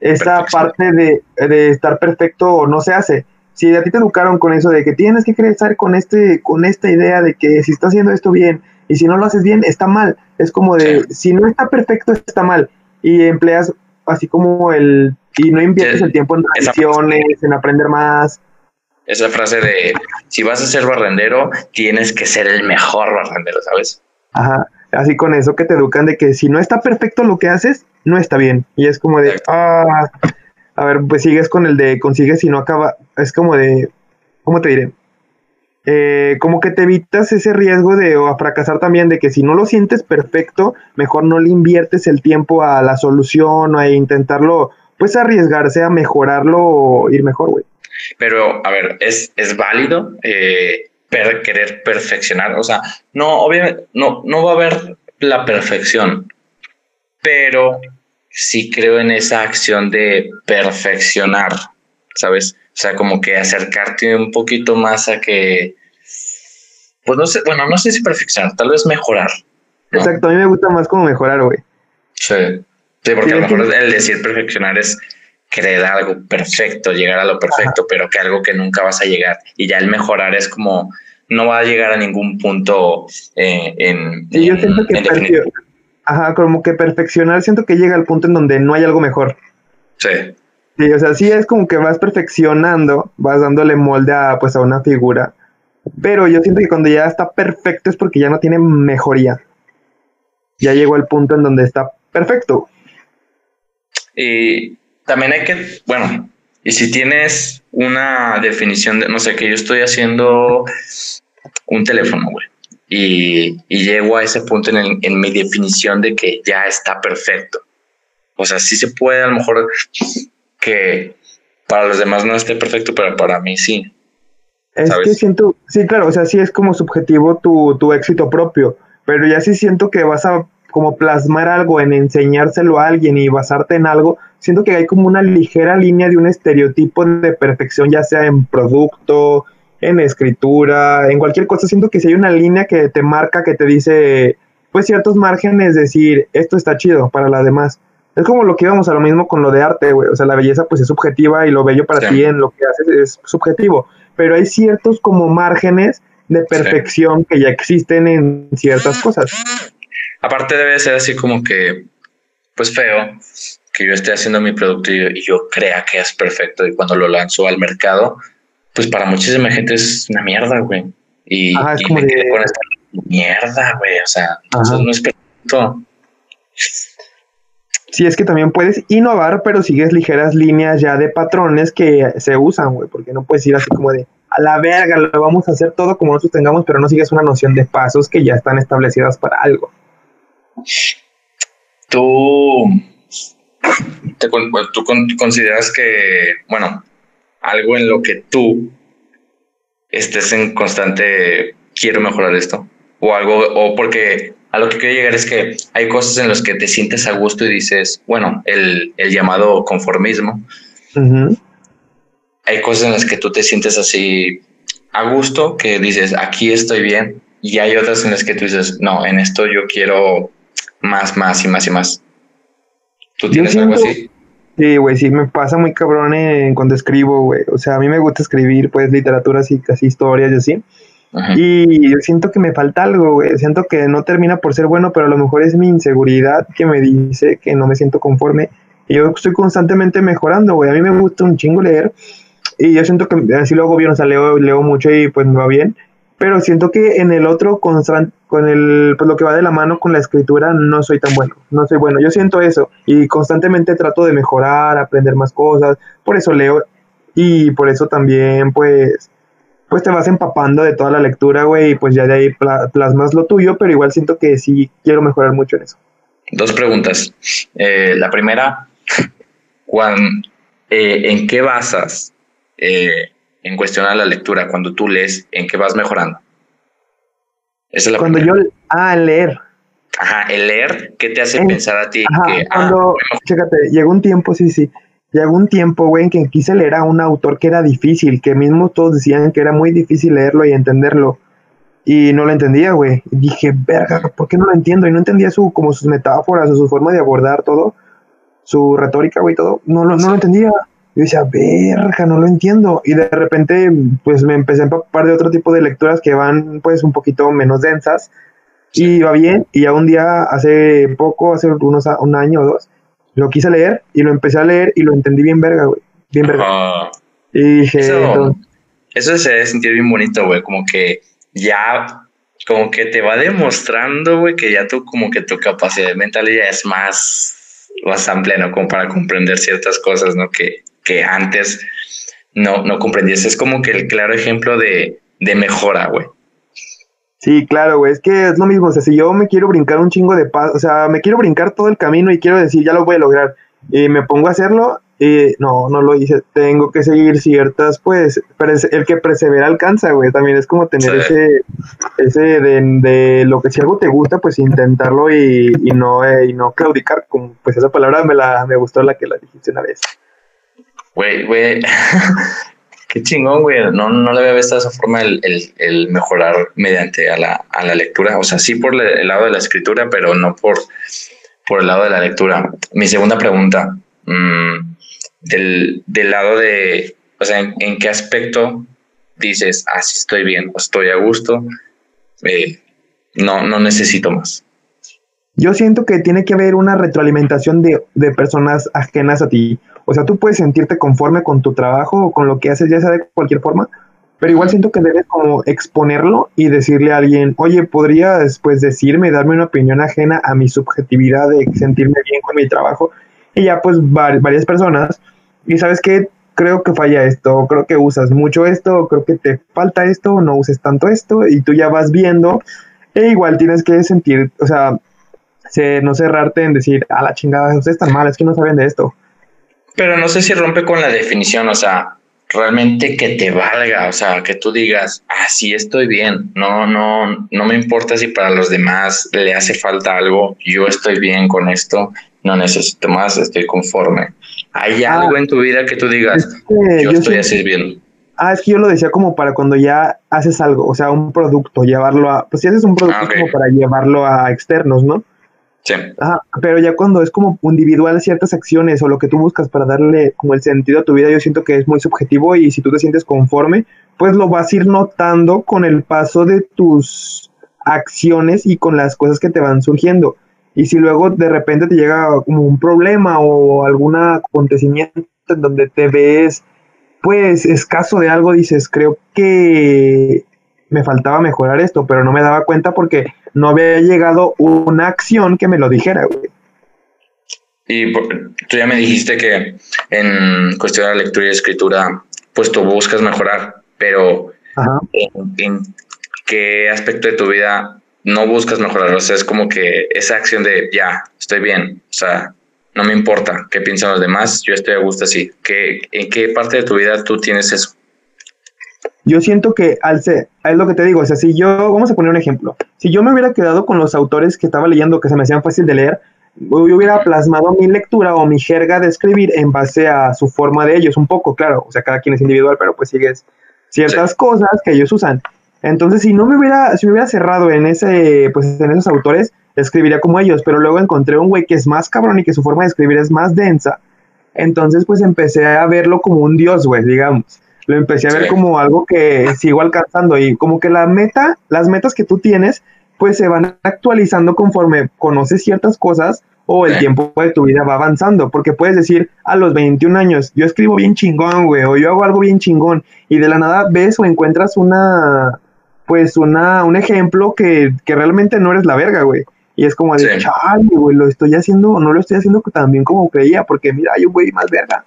esa parte de, de, estar perfecto no se hace. Si a ti te educaron con eso de que tienes que crecer con este, con esta idea de que si estás haciendo esto bien y si no lo haces bien, está mal. Es como de, si no está perfecto, está mal. Y empleas así como el, y no inviertes el tiempo en tradiciones, en aprender más. Esa frase de, si vas a ser barrendero, tienes que ser el mejor barrendero, ¿sabes? Ajá, así con eso que te educan de que si no está perfecto lo que haces, no está bien. Y es como de, ah, a ver, pues sigues con el de consigues y no acaba. Es como de, ¿cómo te diré? Eh, como que te evitas ese riesgo de o a fracasar también, de que si no lo sientes perfecto, mejor no le inviertes el tiempo a la solución o a intentarlo, pues arriesgarse a mejorarlo o ir mejor, güey. Pero, a ver, es, es válido eh, querer perfeccionar. O sea, no, obviamente, no, no va a haber la perfección, pero sí creo en esa acción de perfeccionar, ¿sabes? O sea, como que acercarte un poquito más a que, pues no sé, bueno, no sé si perfeccionar, tal vez mejorar. Exacto, a mí me gusta más como mejorar, güey. Sí, sí, porque a lo mejor el decir perfeccionar es creer algo perfecto, llegar a lo perfecto, pero que algo que nunca vas a llegar. Y ya el mejorar es como, no va a llegar a ningún punto eh, en, sí, yo siento que Ajá, como que perfeccionar, siento que llega al punto en donde no hay algo mejor. Sí. Sí, o sea, sí es como que vas perfeccionando, vas dándole molde a, pues, a una figura, pero yo siento que cuando ya está perfecto es porque ya no tiene mejoría. Ya llegó al punto en donde está perfecto. Y también hay que, bueno, Y si tienes una definición de, no sé, que yo estoy haciendo un teléfono, güey, y, llego a ese punto en, en mi definición de que ya está perfecto. O sea, sí se puede a lo mejor que para los demás no esté perfecto, pero para mí sí. Es que siento, sí, claro, o sea, sí es como subjetivo tu, tu éxito propio, pero ya sí siento que vas a como plasmar algo en enseñárselo a alguien y basarte en algo, siento que hay como una ligera línea de un estereotipo de perfección, ya sea en producto, en escritura, en cualquier cosa. Siento que si hay una línea que te marca, que te dice, pues ciertos márgenes, decir, esto está chido para la demás. Es como lo que íbamos a lo mismo con lo de arte, güey. O sea, la belleza pues es subjetiva y lo bello para ti en lo que haces es subjetivo. Pero hay ciertos como márgenes de perfección que ya existen en ciertas cosas. Aparte debe ser así como que, pues feo, que yo esté haciendo mi producto y yo, crea que es perfecto y cuando lo lanzo al mercado, pues para muchísima gente es una mierda, güey. Y, me quedé con esta mierda, güey. O sea, eso no es perfecto. Sí, es que también puedes innovar, pero sigues ligeras líneas ya de patrones que se usan, güey, porque no puedes ir así como de a la verga, lo vamos a hacer todo como nosotros tengamos, pero no sigues una noción de pasos que ya están establecidas para algo. Tú, tú consideras que, bueno, algo en lo que tú estés en constante, quiero mejorar esto, o algo, o porque a lo que quiero llegar es que hay cosas en las que te sientes a gusto y dices, bueno, el, llamado conformismo. Hay cosas en las que tú te sientes así a gusto, que dices, aquí estoy bien. Y hay otras en las que tú dices, no, en esto yo quiero más, más y más y más. ¿Tú tienes algo así? Sí, güey, sí, me pasa muy cabrón en, cuando escribo, güey. O sea, a mí me gusta escribir, pues, literaturas y casi historias y así. Y yo siento que me falta algo, güey. Siento que no termina por ser bueno, pero a lo mejor es mi inseguridad que me dice que no me siento conforme. Y yo estoy constantemente mejorando, güey. A mí me gusta un chingo leer. Y yo siento que así lo hago bien, o sea, leo, leo mucho y pues me va bien. Pero siento que en el otro, con, con el, pues lo que va de la mano con la escritura, no soy tan bueno. No soy bueno. Yo siento eso. Y constantemente trato de mejorar, aprender más cosas. Por eso leo. Y por eso también, pues, pues te vas empapando de toda la lectura, güey, y pues ya de ahí plasmas lo tuyo, pero igual siento que sí quiero mejorar mucho en eso. Dos preguntas. Eh, la primera, Juan, eh, ¿en qué basas eh, en cuestionar la lectura cuando tú lees? ¿En qué vas mejorando? Esa es la cuando yo, ah, leer. Ajá, el leer, ¿qué te hace pensar a ti? que, ah, cuando, chécate, llegó un tiempo, sí, sí, llegó un tiempo, güey, en que quise leer a un autor que era difícil, que mismo todos decían que era muy difícil leerlo y entenderlo. Y no lo entendía, güey. Y dije, verga, ¿por qué no lo entiendo? Y no entendía su, como sus metáforas o su forma de abordar todo, su retórica, güey, todo. No, no, no lo entendía. Yo decía, verga, no lo entiendo. Y de repente, pues me empecé a empapar de otro tipo de lecturas que van, pues, un poquito menos densas. Y va bien. Y ya un día, hace poco, hace unos, un año o dos, lo quise leer y lo empecé a leer y lo entendí bien verga, güey. Bien verga. y dije... Eso, se debe sentir bien bonito, güey. Como que ya como que te va demostrando, güey, que ya tú como que tu capacidad mental ya es más, más amplia, ¿no? Como para comprender ciertas cosas, ¿no? Que, que antes no, no comprendías. Es como que el claro ejemplo de, de mejora, güey. Sí, claro, güey, es que es lo mismo, o sea, si yo me quiero brincar un chingo de paz, o sea, me quiero brincar todo el camino y quiero decir, ya lo voy a lograr, y me pongo a hacerlo, y no, no lo hice, tengo que seguir ciertas, pues, el que persevera alcanza, güey, también es como tener ese, ese de, lo que si algo te gusta, pues intentarlo y, y no, eh, y no claudicar, como, pues esa palabra me la, me gustó la que la dijiste una vez. Güey, güey, Qué chingón, güey. No, no le había visto de esa forma el, el, mejorar mediante a la, a la, lectura. O sea, sí por el lado de la escritura, pero no por, por el lado de la lectura. Mi segunda pregunta, mm, del, del, lado de, o sea, ¿en, qué aspecto dices, ah, sí estoy bien, estoy a gusto, eh, no, no necesito más? Yo siento que tiene que haber una retroalimentación de, de personas ajenas a ti. O sea, tú puedes sentirte conforme con tu trabajo o con lo que haces, ya sea de cualquier forma, pero igual siento que debes como exponerlo y decirle a alguien, oye, podría después decirme, darme una opinión ajena a mi subjetividad de sentirme bien con mi trabajo. Y ya pues varias personas, y sabes que creo que falla esto, creo que usas mucho esto, creo que te falta esto, no uses tanto esto, y tú ya vas viendo, e igual tienes que sentir, o sea, no cerrarte en decir, a la chingada, ustedes están mal, es que no saben de esto. Pero no sé si rompe con la definición, o sea, realmente que te valga, o sea, que tú digas, ah, sí estoy bien, no, no, no me importa si para los demás le hace falta algo, yo estoy bien con esto, no necesito más, estoy conforme. ¿Hay ah. algo en tu vida que tú digas, yo, estoy así bien? Ah, es que yo lo decía como para cuando ya haces algo, o sea, un producto, llevarlo a, pues si haces un producto ah, como para llevarlo a externos, ¿no? Ajá, pero ya cuando es como individual ciertas acciones o lo que tú buscas para darle como el sentido a tu vida, yo siento que es muy subjetivo y si tú te sientes conforme, pues lo vas a ir notando con el paso de tus acciones y con las cosas que te van surgiendo. Y si luego de repente te llega como un problema o algún acontecimiento en donde te ves pues escaso de algo, dices, creo que me faltaba mejorar esto, pero no me daba cuenta porque no había llegado una acción que me lo dijera, güey. Y tú ya me dijiste que en cuestión de lectura y escritura, pues tú buscas mejorar, pero ¿en, qué aspecto de tu vida no buscas mejorar? O sea, es como que esa acción de ya, estoy bien, o sea, no me importa qué piensan los demás, yo estoy a gusto así. ¿Qué, ¿En qué parte de tu vida tú tienes eso? Yo siento que al ser, es lo que te digo, o sea, si yo, vamos a poner un ejemplo, si yo me hubiera quedado con los autores que estaba leyendo que se me hacían fácil de leer, yo hubiera plasmado mi lectura o mi jerga de escribir en base a su forma de ellos, un poco, claro, o sea, cada quien es individual, pero pues sigues ciertas cosas que ellos usan. Entonces, si no me hubiera, si me hubiera cerrado en ese, pues en esos autores, escribiría como ellos, pero luego encontré un güey que es más cabrón y que su forma de escribir es más densa. Entonces, pues empecé a verlo como un dios, güey, digamos lo empecé a ver como algo que sigo alcanzando y como que la meta, las metas que tú tienes, pues se van actualizando conforme conoces ciertas cosas o el tiempo de tu vida va avanzando, porque puedes decir a los 21 años, yo escribo bien chingón, güey, o yo hago algo bien chingón, y de la nada ves o encuentras una, pues una, un ejemplo que, que realmente no eres la verga, güey. Y es como de, chale, güey, lo estoy haciendo, no lo estoy haciendo tan bien como creía, porque mira, yo voy más verga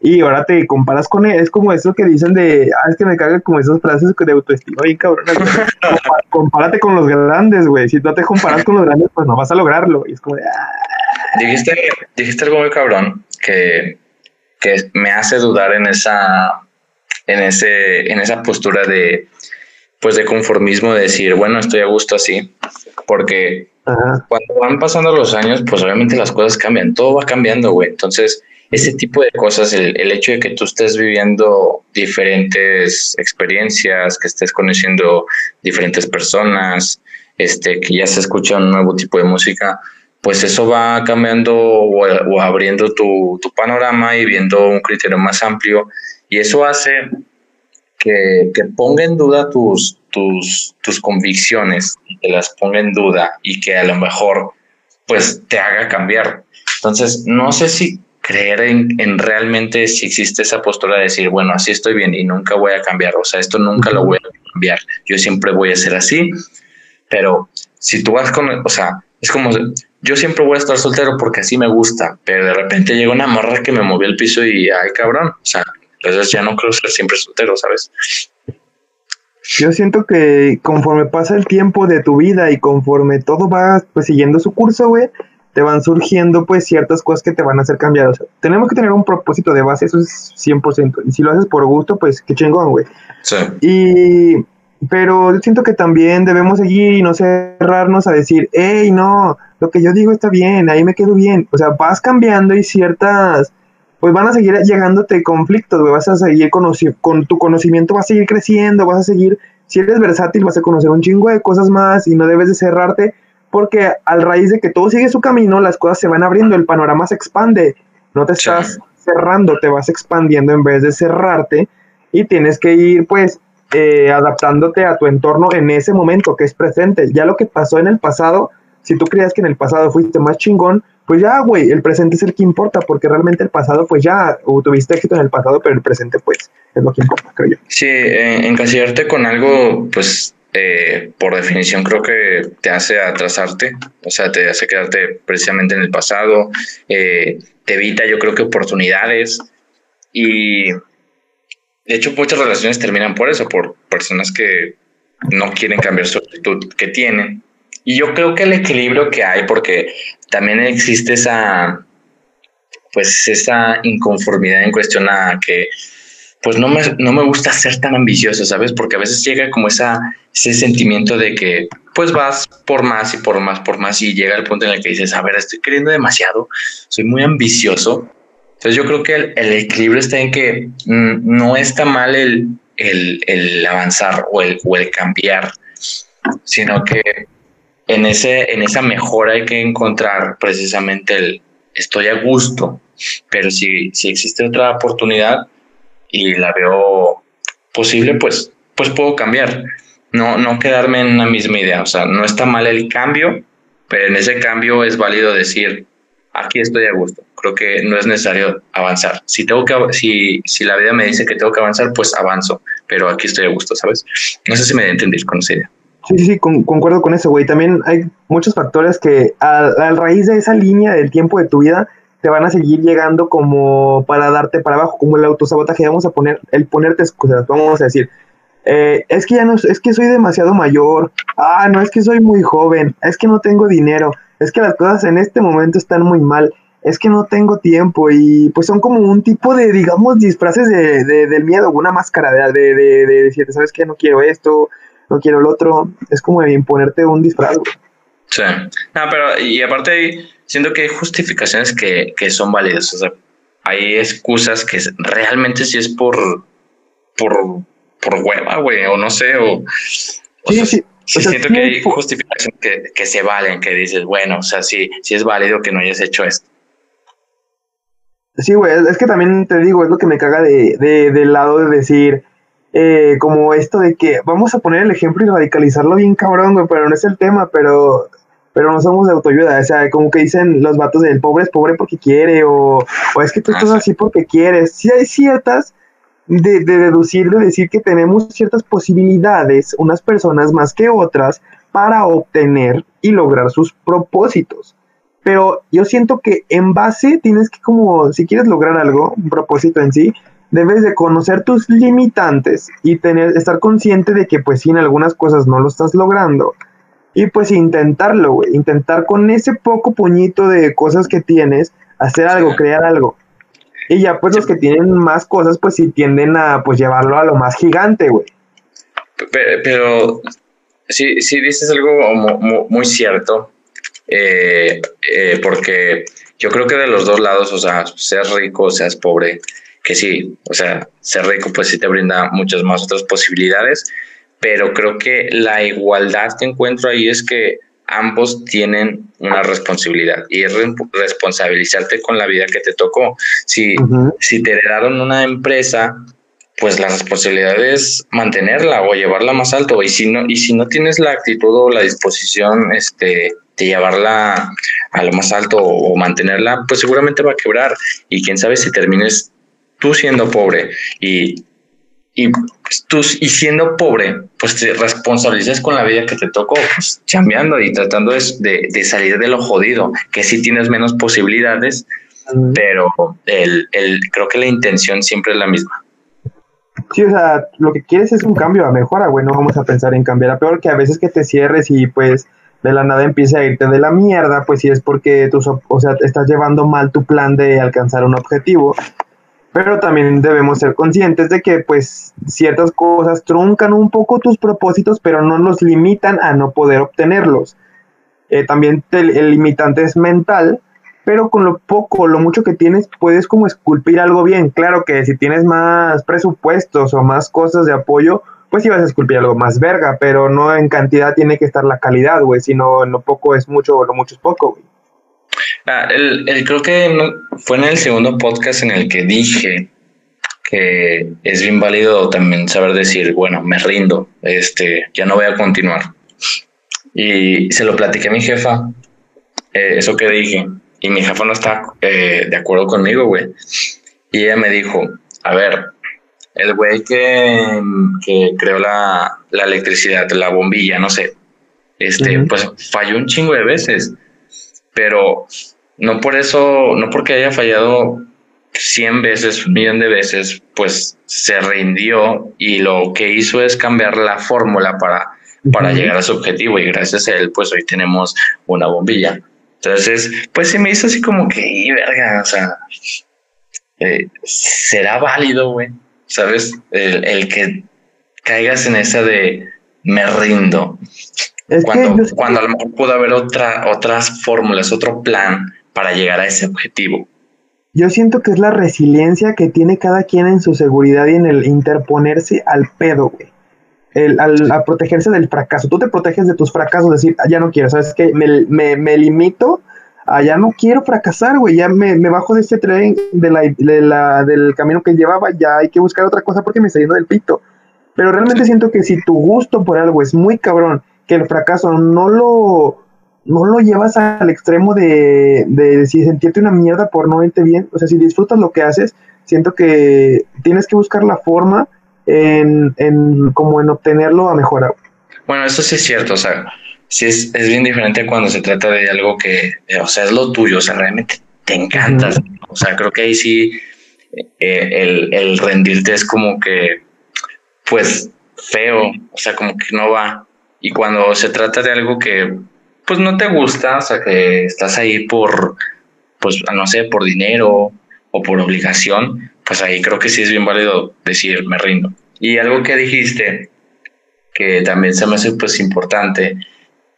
y ahora te comparas con él, es como eso que dicen de, ah, es que me cagan como esas frases de autoestima bien cabrón. Compárate con los grandes, güey. Si no te comparas con los grandes, pues no vas a lograrlo. Y es como de, ah". dijiste, dijiste algo muy cabrón que, que me hace dudar en esa, en ese, en esa postura de, pues de conformismo, de decir, bueno, estoy a gusto así, porque cuando van pasando los años, pues obviamente las cosas cambian, todo va cambiando, güey. Entonces, ese tipo de cosas, el, el, hecho de que tú estés viviendo diferentes experiencias, que estés conociendo diferentes personas, este, que ya se escucha un nuevo tipo de música, pues eso va cambiando o, abriendo tu, tu, panorama y viendo un criterio más amplio y eso hace que, que ponga en duda tus, tus, tus convicciones, que las ponga en duda y que a lo mejor pues te haga cambiar. Entonces, no sé si creer en, realmente si existe esa postura de decir, bueno, así estoy bien y nunca voy a cambiar, o sea, esto nunca lo voy a cambiar, yo siempre voy a ser así, pero si tú vas con, o sea, es como, yo siempre voy a estar soltero porque así me gusta, pero de repente llega una morra que me movió el piso y, ay, cabrón, o sea, entonces ya no creo ser siempre soltero, ¿sabes? Yo siento que conforme pasa el tiempo de tu vida y conforme todo va pues siguiendo su curso, güey, te van surgiendo pues ciertas cosas que te van a hacer cambiar. O sea, tenemos que tener un propósito de base, eso es 100%. Y si lo haces por gusto, pues qué chingón, güey. Sí. Y, pero siento que también debemos seguir y no cerrarnos a decir, hey, no, lo que yo digo está bien, ahí me quedo bien. O sea, vas cambiando y ciertas, pues van a seguir llegándote conflictos, güey. Vas a seguir con tu conocimiento, va a seguir creciendo, vas a seguir, si eres versátil, vas a conocer un chingo de cosas más y no debes de cerrarte porque al raíz de que todo sigue su camino, las cosas se van abriendo, el panorama se expande, no te estás cerrando, te vas expandiendo en vez de cerrarte y tienes que ir pues eh, adaptándote a tu entorno en ese momento que es presente. Ya lo que pasó en el pasado, si tú creías que en el pasado fuiste más chingón, pues ya, güey, el presente es el que importa, porque realmente el pasado, pues ya, o tuviste éxito en el pasado, pero el presente, pues, es lo que importa, creo yo. Sí, encasillarte con algo, pues, eh, por definición creo que te hace atrasarte, o sea, te hace quedarte precisamente en el pasado, eh, te evita yo creo que oportunidades y de hecho, muchas relaciones terminan por eso, por personas que no quieren cambiar su actitud que tienen. Y yo creo que el equilibrio que hay, porque también existe esa, pues esa inconformidad en cuestión a que, pues no me, no me gusta ser tan ambicioso, ¿sabes? Porque a veces llega como ese sentimiento de que, pues vas por más y por más, por más, y llega el punto en el que dices, a ver, estoy queriendo demasiado, soy muy ambicioso, entonces yo creo que el, equilibrio está en que mm, no está mal el, el, avanzar o el, o el cambiar, sino que en, ese, en esa mejora hay que encontrar precisamente el estoy a gusto, pero si, si existe otra oportunidad y la veo posible, pues, pues puedo cambiar. No, no quedarme en la misma idea. O sea, no está mal el cambio, pero en ese cambio es válido decir, aquí estoy a gusto. Creo que no es necesario avanzar. Si tengo que, si, si la vida me dice que tengo que avanzar, pues avanzo, pero aquí estoy a gusto, ¿sabes? No sé si me de entender con esa idea. Sí, sí, concuerdo con eso, güey. También hay muchos factores que a, raíz de esa línea del tiempo de tu vida te van a seguir llegando como para darte para abajo, como el autosabotaje. Vamos a poner, el ponerte excusas, vamos a decir, eh, es que ya no, es que soy demasiado mayor, ah, no, es que soy muy joven, es que no tengo dinero, es que las cosas en este momento están muy mal, es que no tengo tiempo. Y pues son como un tipo de, digamos, disfraces de, del miedo, una máscara de, de, de, decir, ¿sabes qué? No quiero esto, no quiero el otro, es como de imponerte un disfraz. Sí, no, pero y aparte siento que hay justificaciones que, que son válidas, o sea, hay excusas que realmente sí es por, por, por hueva, güey, o no sé, o... sí, sí. siento que hay justificaciones que, que, se valen, que dices, bueno, o sea, sí, sí es válido que no hayas hecho esto. Sí, güey, es que también te digo, es lo que me caga de, de, del lado de decir, eh, como esto de que vamos a poner el ejemplo y radicalizarlo bien cabrón, güey, pero no es el tema, pero, pero no somos de autoayuda, o sea, como que dicen los vatos del pobre es pobre porque quiere, o, o es que tú estás así porque quieres. Sí hay ciertas, de, de deducir, de decir que tenemos ciertas posibilidades, unas personas más que otras, para obtener y lograr sus propósitos pero yo siento que en base tienes que como, si quieres lograr algo, un propósito en sí, debes de conocer tus limitantes y tener, estar consciente de que pues si en algunas cosas no lo estás logrando. Y pues intentarlo, güey, intentar con ese poco puñito de cosas que tienes, hacer algo, crear algo. Y ya pues los que tienen más cosas, pues sí tienden a pues llevarlo a lo más gigante, güey. Pero, si sí, dices algo muy cierto, eh, eh, porque yo creo que de los dos lados, o sea, seas rico, seas pobre, que sí, o sea, ser rico pues sí te brinda muchas más otras posibilidades, pero creo que la igualdad que encuentro ahí es que ambos tienen una responsabilidad y es responsabilizarte con la vida que te tocó. Si, si te heredaron una empresa, pues la responsabilidad es mantenerla o llevarla más alto. Y si no, y si no tienes la actitud o la disposición este, de llevarla a lo más alto o, mantenerla, pues seguramente va a quebrar. Y quién sabe si termines tú siendo pobre y, y, pues, tú, y siendo pobre, pues te responsabilizas con la vida que te tocó, pues chambeando y tratando de, de, salir de lo jodido, que sí tienes menos posibilidades, pero el, el, creo que la intención siempre es la misma. Sí, o sea, lo que quieres es un cambio a mejora, güey, no vamos a pensar en cambiar a peor, que a veces que te cierres y pues de la nada empieza a irte de la mierda, pues sí es porque tú, o sea, estás llevando mal tu plan de alcanzar un objetivo. Pero también debemos ser conscientes de que pues ciertas cosas truncan un poco tus propósitos, pero no los limitan a no poder obtenerlos. Eh, también el limitante es mental, pero con lo poco, lo mucho que tienes, puedes como esculpir algo bien. Claro que si tienes más presupuestos o más cosas de apoyo, pues ibas a esculpir algo más verga, pero no en cantidad tiene que estar la calidad, güey, sino en lo poco es mucho o lo mucho es poco, güey. Ah, el, creo que fue en el segundo podcast en el que dije que es bien válido también saber decir, bueno, me rindo, este, ya no voy a continuar. Y se lo platiqué a mi jefa, eh, eso que dije, y mi jefa no está eh, de acuerdo conmigo, güey. Y ella me dijo, a ver, el güey que, creó la, electricidad, la bombilla, no sé, este, pues falló un chingo de veces, pero no por eso, no porque haya fallado, cien veces, un millón de veces, pues se rindió y lo que hizo es cambiar la fórmula para, para llegar a su objetivo y gracias a él, pues hoy tenemos una bombilla. Entonces, pues se me hizo así como que, verga, o sea, eh, será válido, güey, ¿sabes? El, el, que caigas en esa de me rindo. Cuando, cuando a lo mejor pudo haber otra, otras fórmulas, otro plan para llegar a ese objetivo. Yo siento que es la resiliencia que tiene cada quien en su seguridad y en el interponerse al pedo, güey. El, al, a protegerse del fracaso. Tú te proteges de tus fracasos, decir, ah, ya no quiero, ¿sabes qué? Me, me, me limito a ya no quiero fracasar, güey, ya me, me, bajo de este tren de la, de la, del camino que llevaba, ya hay que buscar otra cosa porque me está yendo del pito. Pero realmente siento que si tu gusto por algo es muy cabrón, que el fracaso no lo, no lo llevas al extremo de, de, si sentirte una mierda por no irte bien, o sea, si disfrutas lo que haces, siento que tienes que buscar la forma en, en como en obtenerlo a mejorar. Bueno, eso sí es cierto, o sea, sí es, es bien diferente cuando se trata de algo que, o sea, es lo tuyo, o sea, realmente te encanta, o sea, creo que ahí sí eh, el, el rendirte es como que, pues, feo, o sea, como que no va. Y cuando se trata de algo que pues no te gusta, o sea, que estás ahí por, pues, no sé, por dinero o por obligación, pues ahí creo que sí es bien válido decir, me rindo. Y algo que dijiste, que también se me hace pues importante,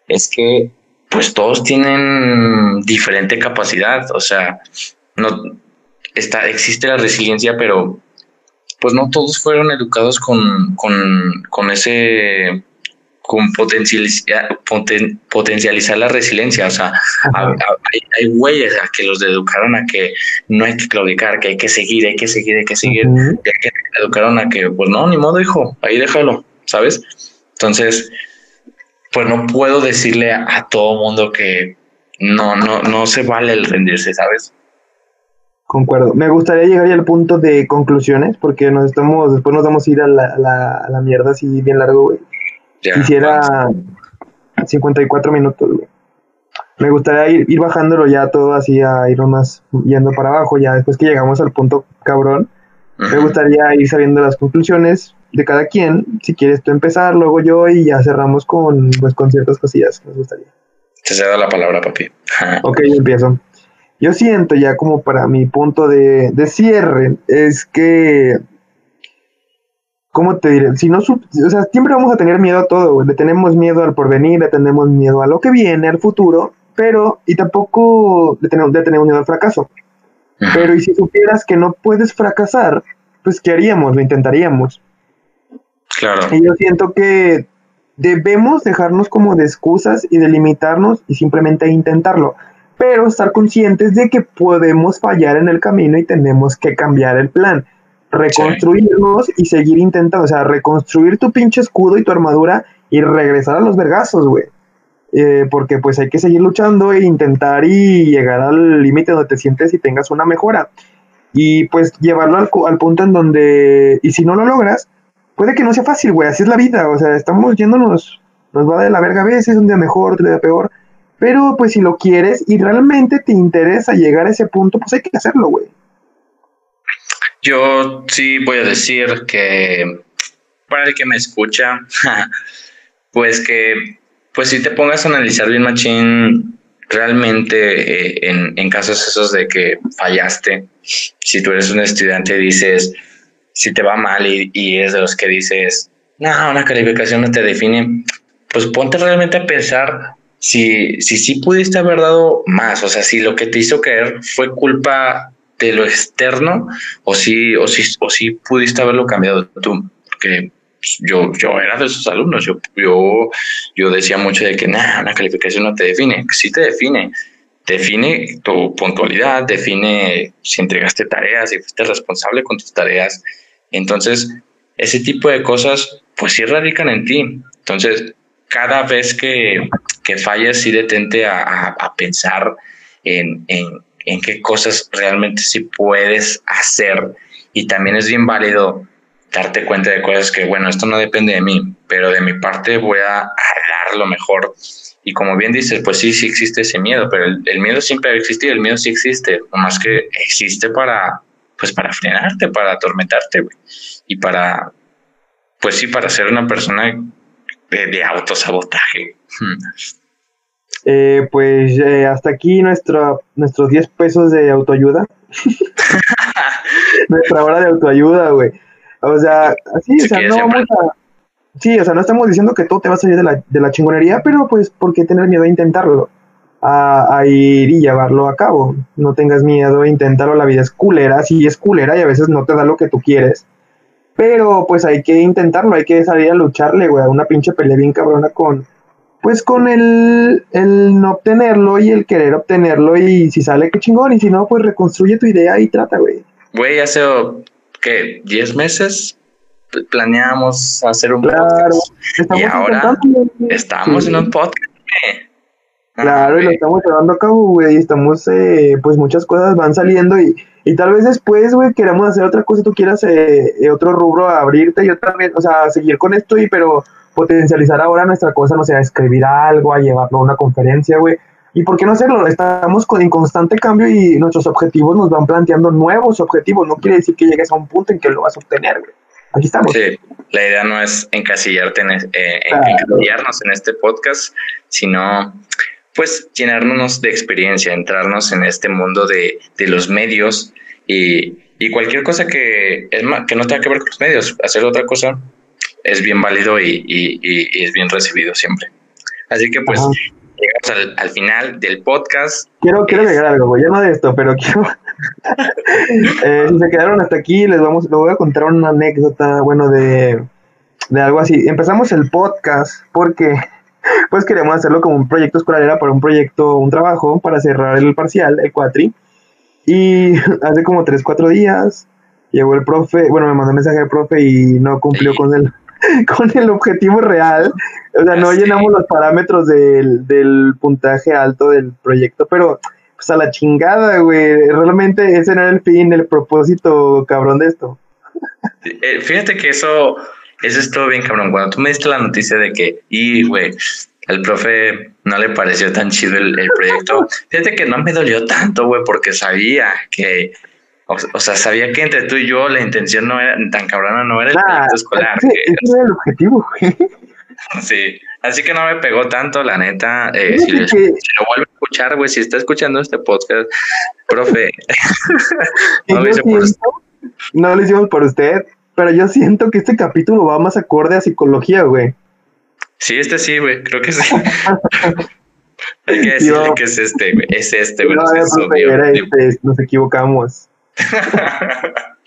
es que pues todos tienen diferente capacidad, o sea, no está, existe la resiliencia, pero pues no todos fueron educados con, con, con ese con potencializar, potencializar la resiliencia. O sea, hay, güeyes a que los educaron a que no hay que claudicar, que hay que seguir, hay que seguir, hay que seguir. Y que educaron a que, pues no, ni modo, hijo, ahí déjalo, ¿sabes? Entonces, pues no puedo decirle a, todo mundo que no, no, no se vale el rendirse, ¿sabes? Concuerdo. Me gustaría llegar ya al punto de conclusiones, porque nos estamos, después nos vamos a ir a la, la, a la mierda así bien largo, güey. Quisiera 54 minutos, Me gustaría ir, ir bajándolo ya todo así a ir más yendo para abajo, ya después que llegamos al punto cabrón. Me gustaría ir sabiendo las conclusiones de cada quien. Si quieres tú empezar, luego yo y ya cerramos con, pues, con ciertas cosillas que nos gustaría. Te cedo la palabra, papi. ok, yo empiezo. Yo siento ya como para mi punto de, de cierre es que ¿cómo te diré? Si no, o sea, siempre vamos a tener miedo a todo, Le tenemos miedo al porvenir, le tenemos miedo a lo que viene, al futuro, pero, y tampoco le tenemos, le tenemos miedo al fracaso. Pero, y si supieras que no puedes fracasar, pues, ¿qué haríamos? Lo intentaríamos. Claro. Y yo siento que debemos dejarnos como de excusas y de limitarnos y simplemente intentarlo. Pero estar conscientes de que podemos fallar en el camino y tenemos que cambiar el plan reconstruirnos y seguir intentando, o sea, reconstruir tu pinche escudo y tu armadura y regresar a los vergazos, güey. Eh, porque pues hay que seguir luchando e intentar y llegar al límite donde te sientes y tengas una mejora. Y pues llevarlo al, al, punto en donde, y si no lo logras, puede que no sea fácil, güey, así es la vida, o sea, estamos yéndonos, nos va de la verga a veces, un día mejor, otro día peor, pero pues si lo quieres y realmente te interesa llegar a ese punto, pues hay que hacerlo, güey. Yo sí voy a decir que para el que me escucha, pues que pues si te pongas a analizar bien machín realmente eh, en, en, casos esos de que fallaste, si tú eres un estudiante dices, si te va mal y, y eres de los que dices, no, una calificación no te define, pues ponte realmente a pensar si, si sí pudiste haber dado más, o sea, si lo que te hizo caer fue culpa de lo externo o si, o si, o si pudiste haberlo cambiado tú, porque yo, yo era de esos alumnos, yo, yo, yo decía mucho de que nada, una calificación no te define, sí te define, define tu puntualidad, define si entregaste tareas, si fuiste responsable con tus tareas, entonces ese tipo de cosas pues sí radican en ti, entonces cada vez que, que fallas sí detente a, a, pensar en, en en qué cosas realmente sí puedes hacer. Y también es bien válido darte cuenta de cosas que, bueno, esto no depende de mí, pero de mi parte voy a dar lo mejor. Y como bien dices, pues sí, sí existe ese miedo, pero el, miedo siempre ha existido, el miedo sí existe, más que existe para pues para frenarte, para atormentarte. Y para, pues sí, para ser una persona de, de autosabotaje. Eh, pues eh, hasta aquí nuestro, nuestros 10 pesos de autoayuda. Nuestra hora de autoayuda, güey. O sea, así, o sea, no vamos a... Sí, o sea, no estamos diciendo que todo te va a salir de la, de la chingonería, pero pues, ¿por qué tener miedo a intentarlo? A, a, ir y llevarlo a cabo. No tengas miedo, inténtalo, la vida es culera, sí es culera y a veces no te da lo que tú quieres. Pero pues hay que intentarlo, hay que salir a lucharle, güey, a una pinche pelea bien cabrona con, pues con el, el no obtenerlo y el querer obtenerlo y si sale, qué chingón, y si no, pues reconstruye tu idea y trata, güey. Güey, hace, ¿qué? ¿10 meses? Planeamos hacer un claro, podcast. Y ahora estamos sí. en un podcast. Claro, ah, y lo estamos llevando a cabo, güey, estamos, eh, pues muchas cosas van saliendo y, y tal vez después, güey, queramos hacer otra cosa y tú quieras eh, otro rubro, abrirte y otra vez, o sea, seguir con esto y pero potencializar ahora nuestra cosa, no sé, a escribir algo, a llevarlo a una conferencia, güey. ¿Y por qué no hacerlo? Estamos con, en constante cambio y nuestros objetivos nos van planteando nuevos objetivos. No quiere decir que llegues a un punto en que lo vas a obtener, güey. Aquí estamos. Sí, la idea no es encasillarte en, eh, encasillarnos en este podcast, sino pues llenarnos de experiencia, entrarnos en este mundo de, de los medios y, y, cualquier cosa que, es que no tenga que ver con los medios, hacer otra cosa es bien válido y, y, y es bien recibido siempre. Así que pues Ajá. llegamos al, al, final del podcast. Quiero, quiero agregar algo, güey, ya no de esto, pero quiero... eh, si se quedaron hasta aquí, les vamos, les voy a contar una anécdota, bueno, de, de algo así. Empezamos el podcast porque pues queríamos hacerlo como un proyecto escolar, era para un proyecto, un trabajo para cerrar el parcial, el cuatri. Y hace como 3, 4 días llegó el profe, bueno, me mandó un mensaje al profe y no cumplió con el con el objetivo real. O sea, no sí. llenamos los parámetros del, del, puntaje alto del proyecto, pero pues a la chingada, güey. Realmente ese no era el fin, el propósito cabrón de esto. Eh, fíjate que eso, eso estuvo bien cabrón. Cuando tú me diste la noticia de que, y güey, al profe no le pareció tan chido el, el proyecto, fíjate que no me dolió tanto, güey, porque sabía que o, o, sea, sabía que entre tú y yo la intención no era tan cabrona, no era el proyecto escolar. Ese, que, ese era el objetivo, güey. Sí, así que no me pegó tanto, la neta. Eh, si, que... si, lo vuelve a escuchar, güey, si está escuchando este podcast, profe, no, lo hice por usted. no lo hicimos por usted, pero yo siento que este capítulo va más acorde a psicología, güey. Sí, este sí, güey, creo que sí. Hay que decirle yo, que es este, güey. Es este, güey. No, es obvio, era este, nos equivocamos.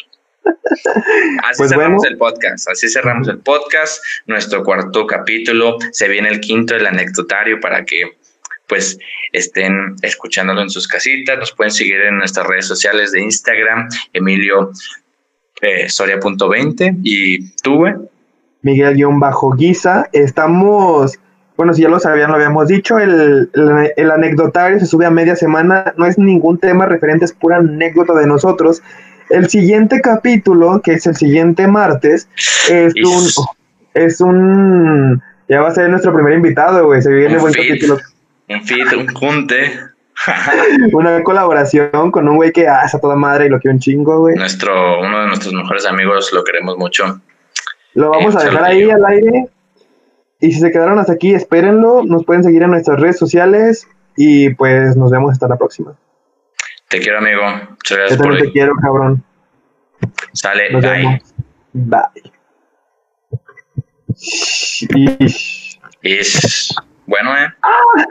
así pues cerramos bueno. el podcast, así cerramos el podcast, nuestro cuarto capítulo, se viene el quinto, el anecdotario, para que pues estén escuchándolo en sus casitas, nos pueden seguir en nuestras redes sociales de Instagram, Emilio eh, Soria.20 y güey. Miguel-Guisa, estamos bueno, si ya lo sabían, lo habíamos dicho, el, el, el, anecdotario se sube a media semana, no es ningún tema referente, es pura anécdota de nosotros. El siguiente capítulo, que es el siguiente martes, es Is... un, es un, ya va a ser nuestro primer invitado, güey, se viene un buen feed, capítulo. Un feed, un junte. Una colaboración con un güey que hace a toda madre y lo quiero un chingo, güey. Nuestro, uno de nuestros mejores amigos, lo queremos mucho. Lo vamos eh, a dejar ahí al aire y si se quedaron hasta aquí, espérenlo. Nos pueden seguir en nuestras redes sociales y pues nos vemos hasta la próxima. Te quiero, amigo. Muchas gracias Yo por te quiero, cabrón. Sale, nos bye. Vemos. Bye. Ish. Ish. Bueno, eh. Ah.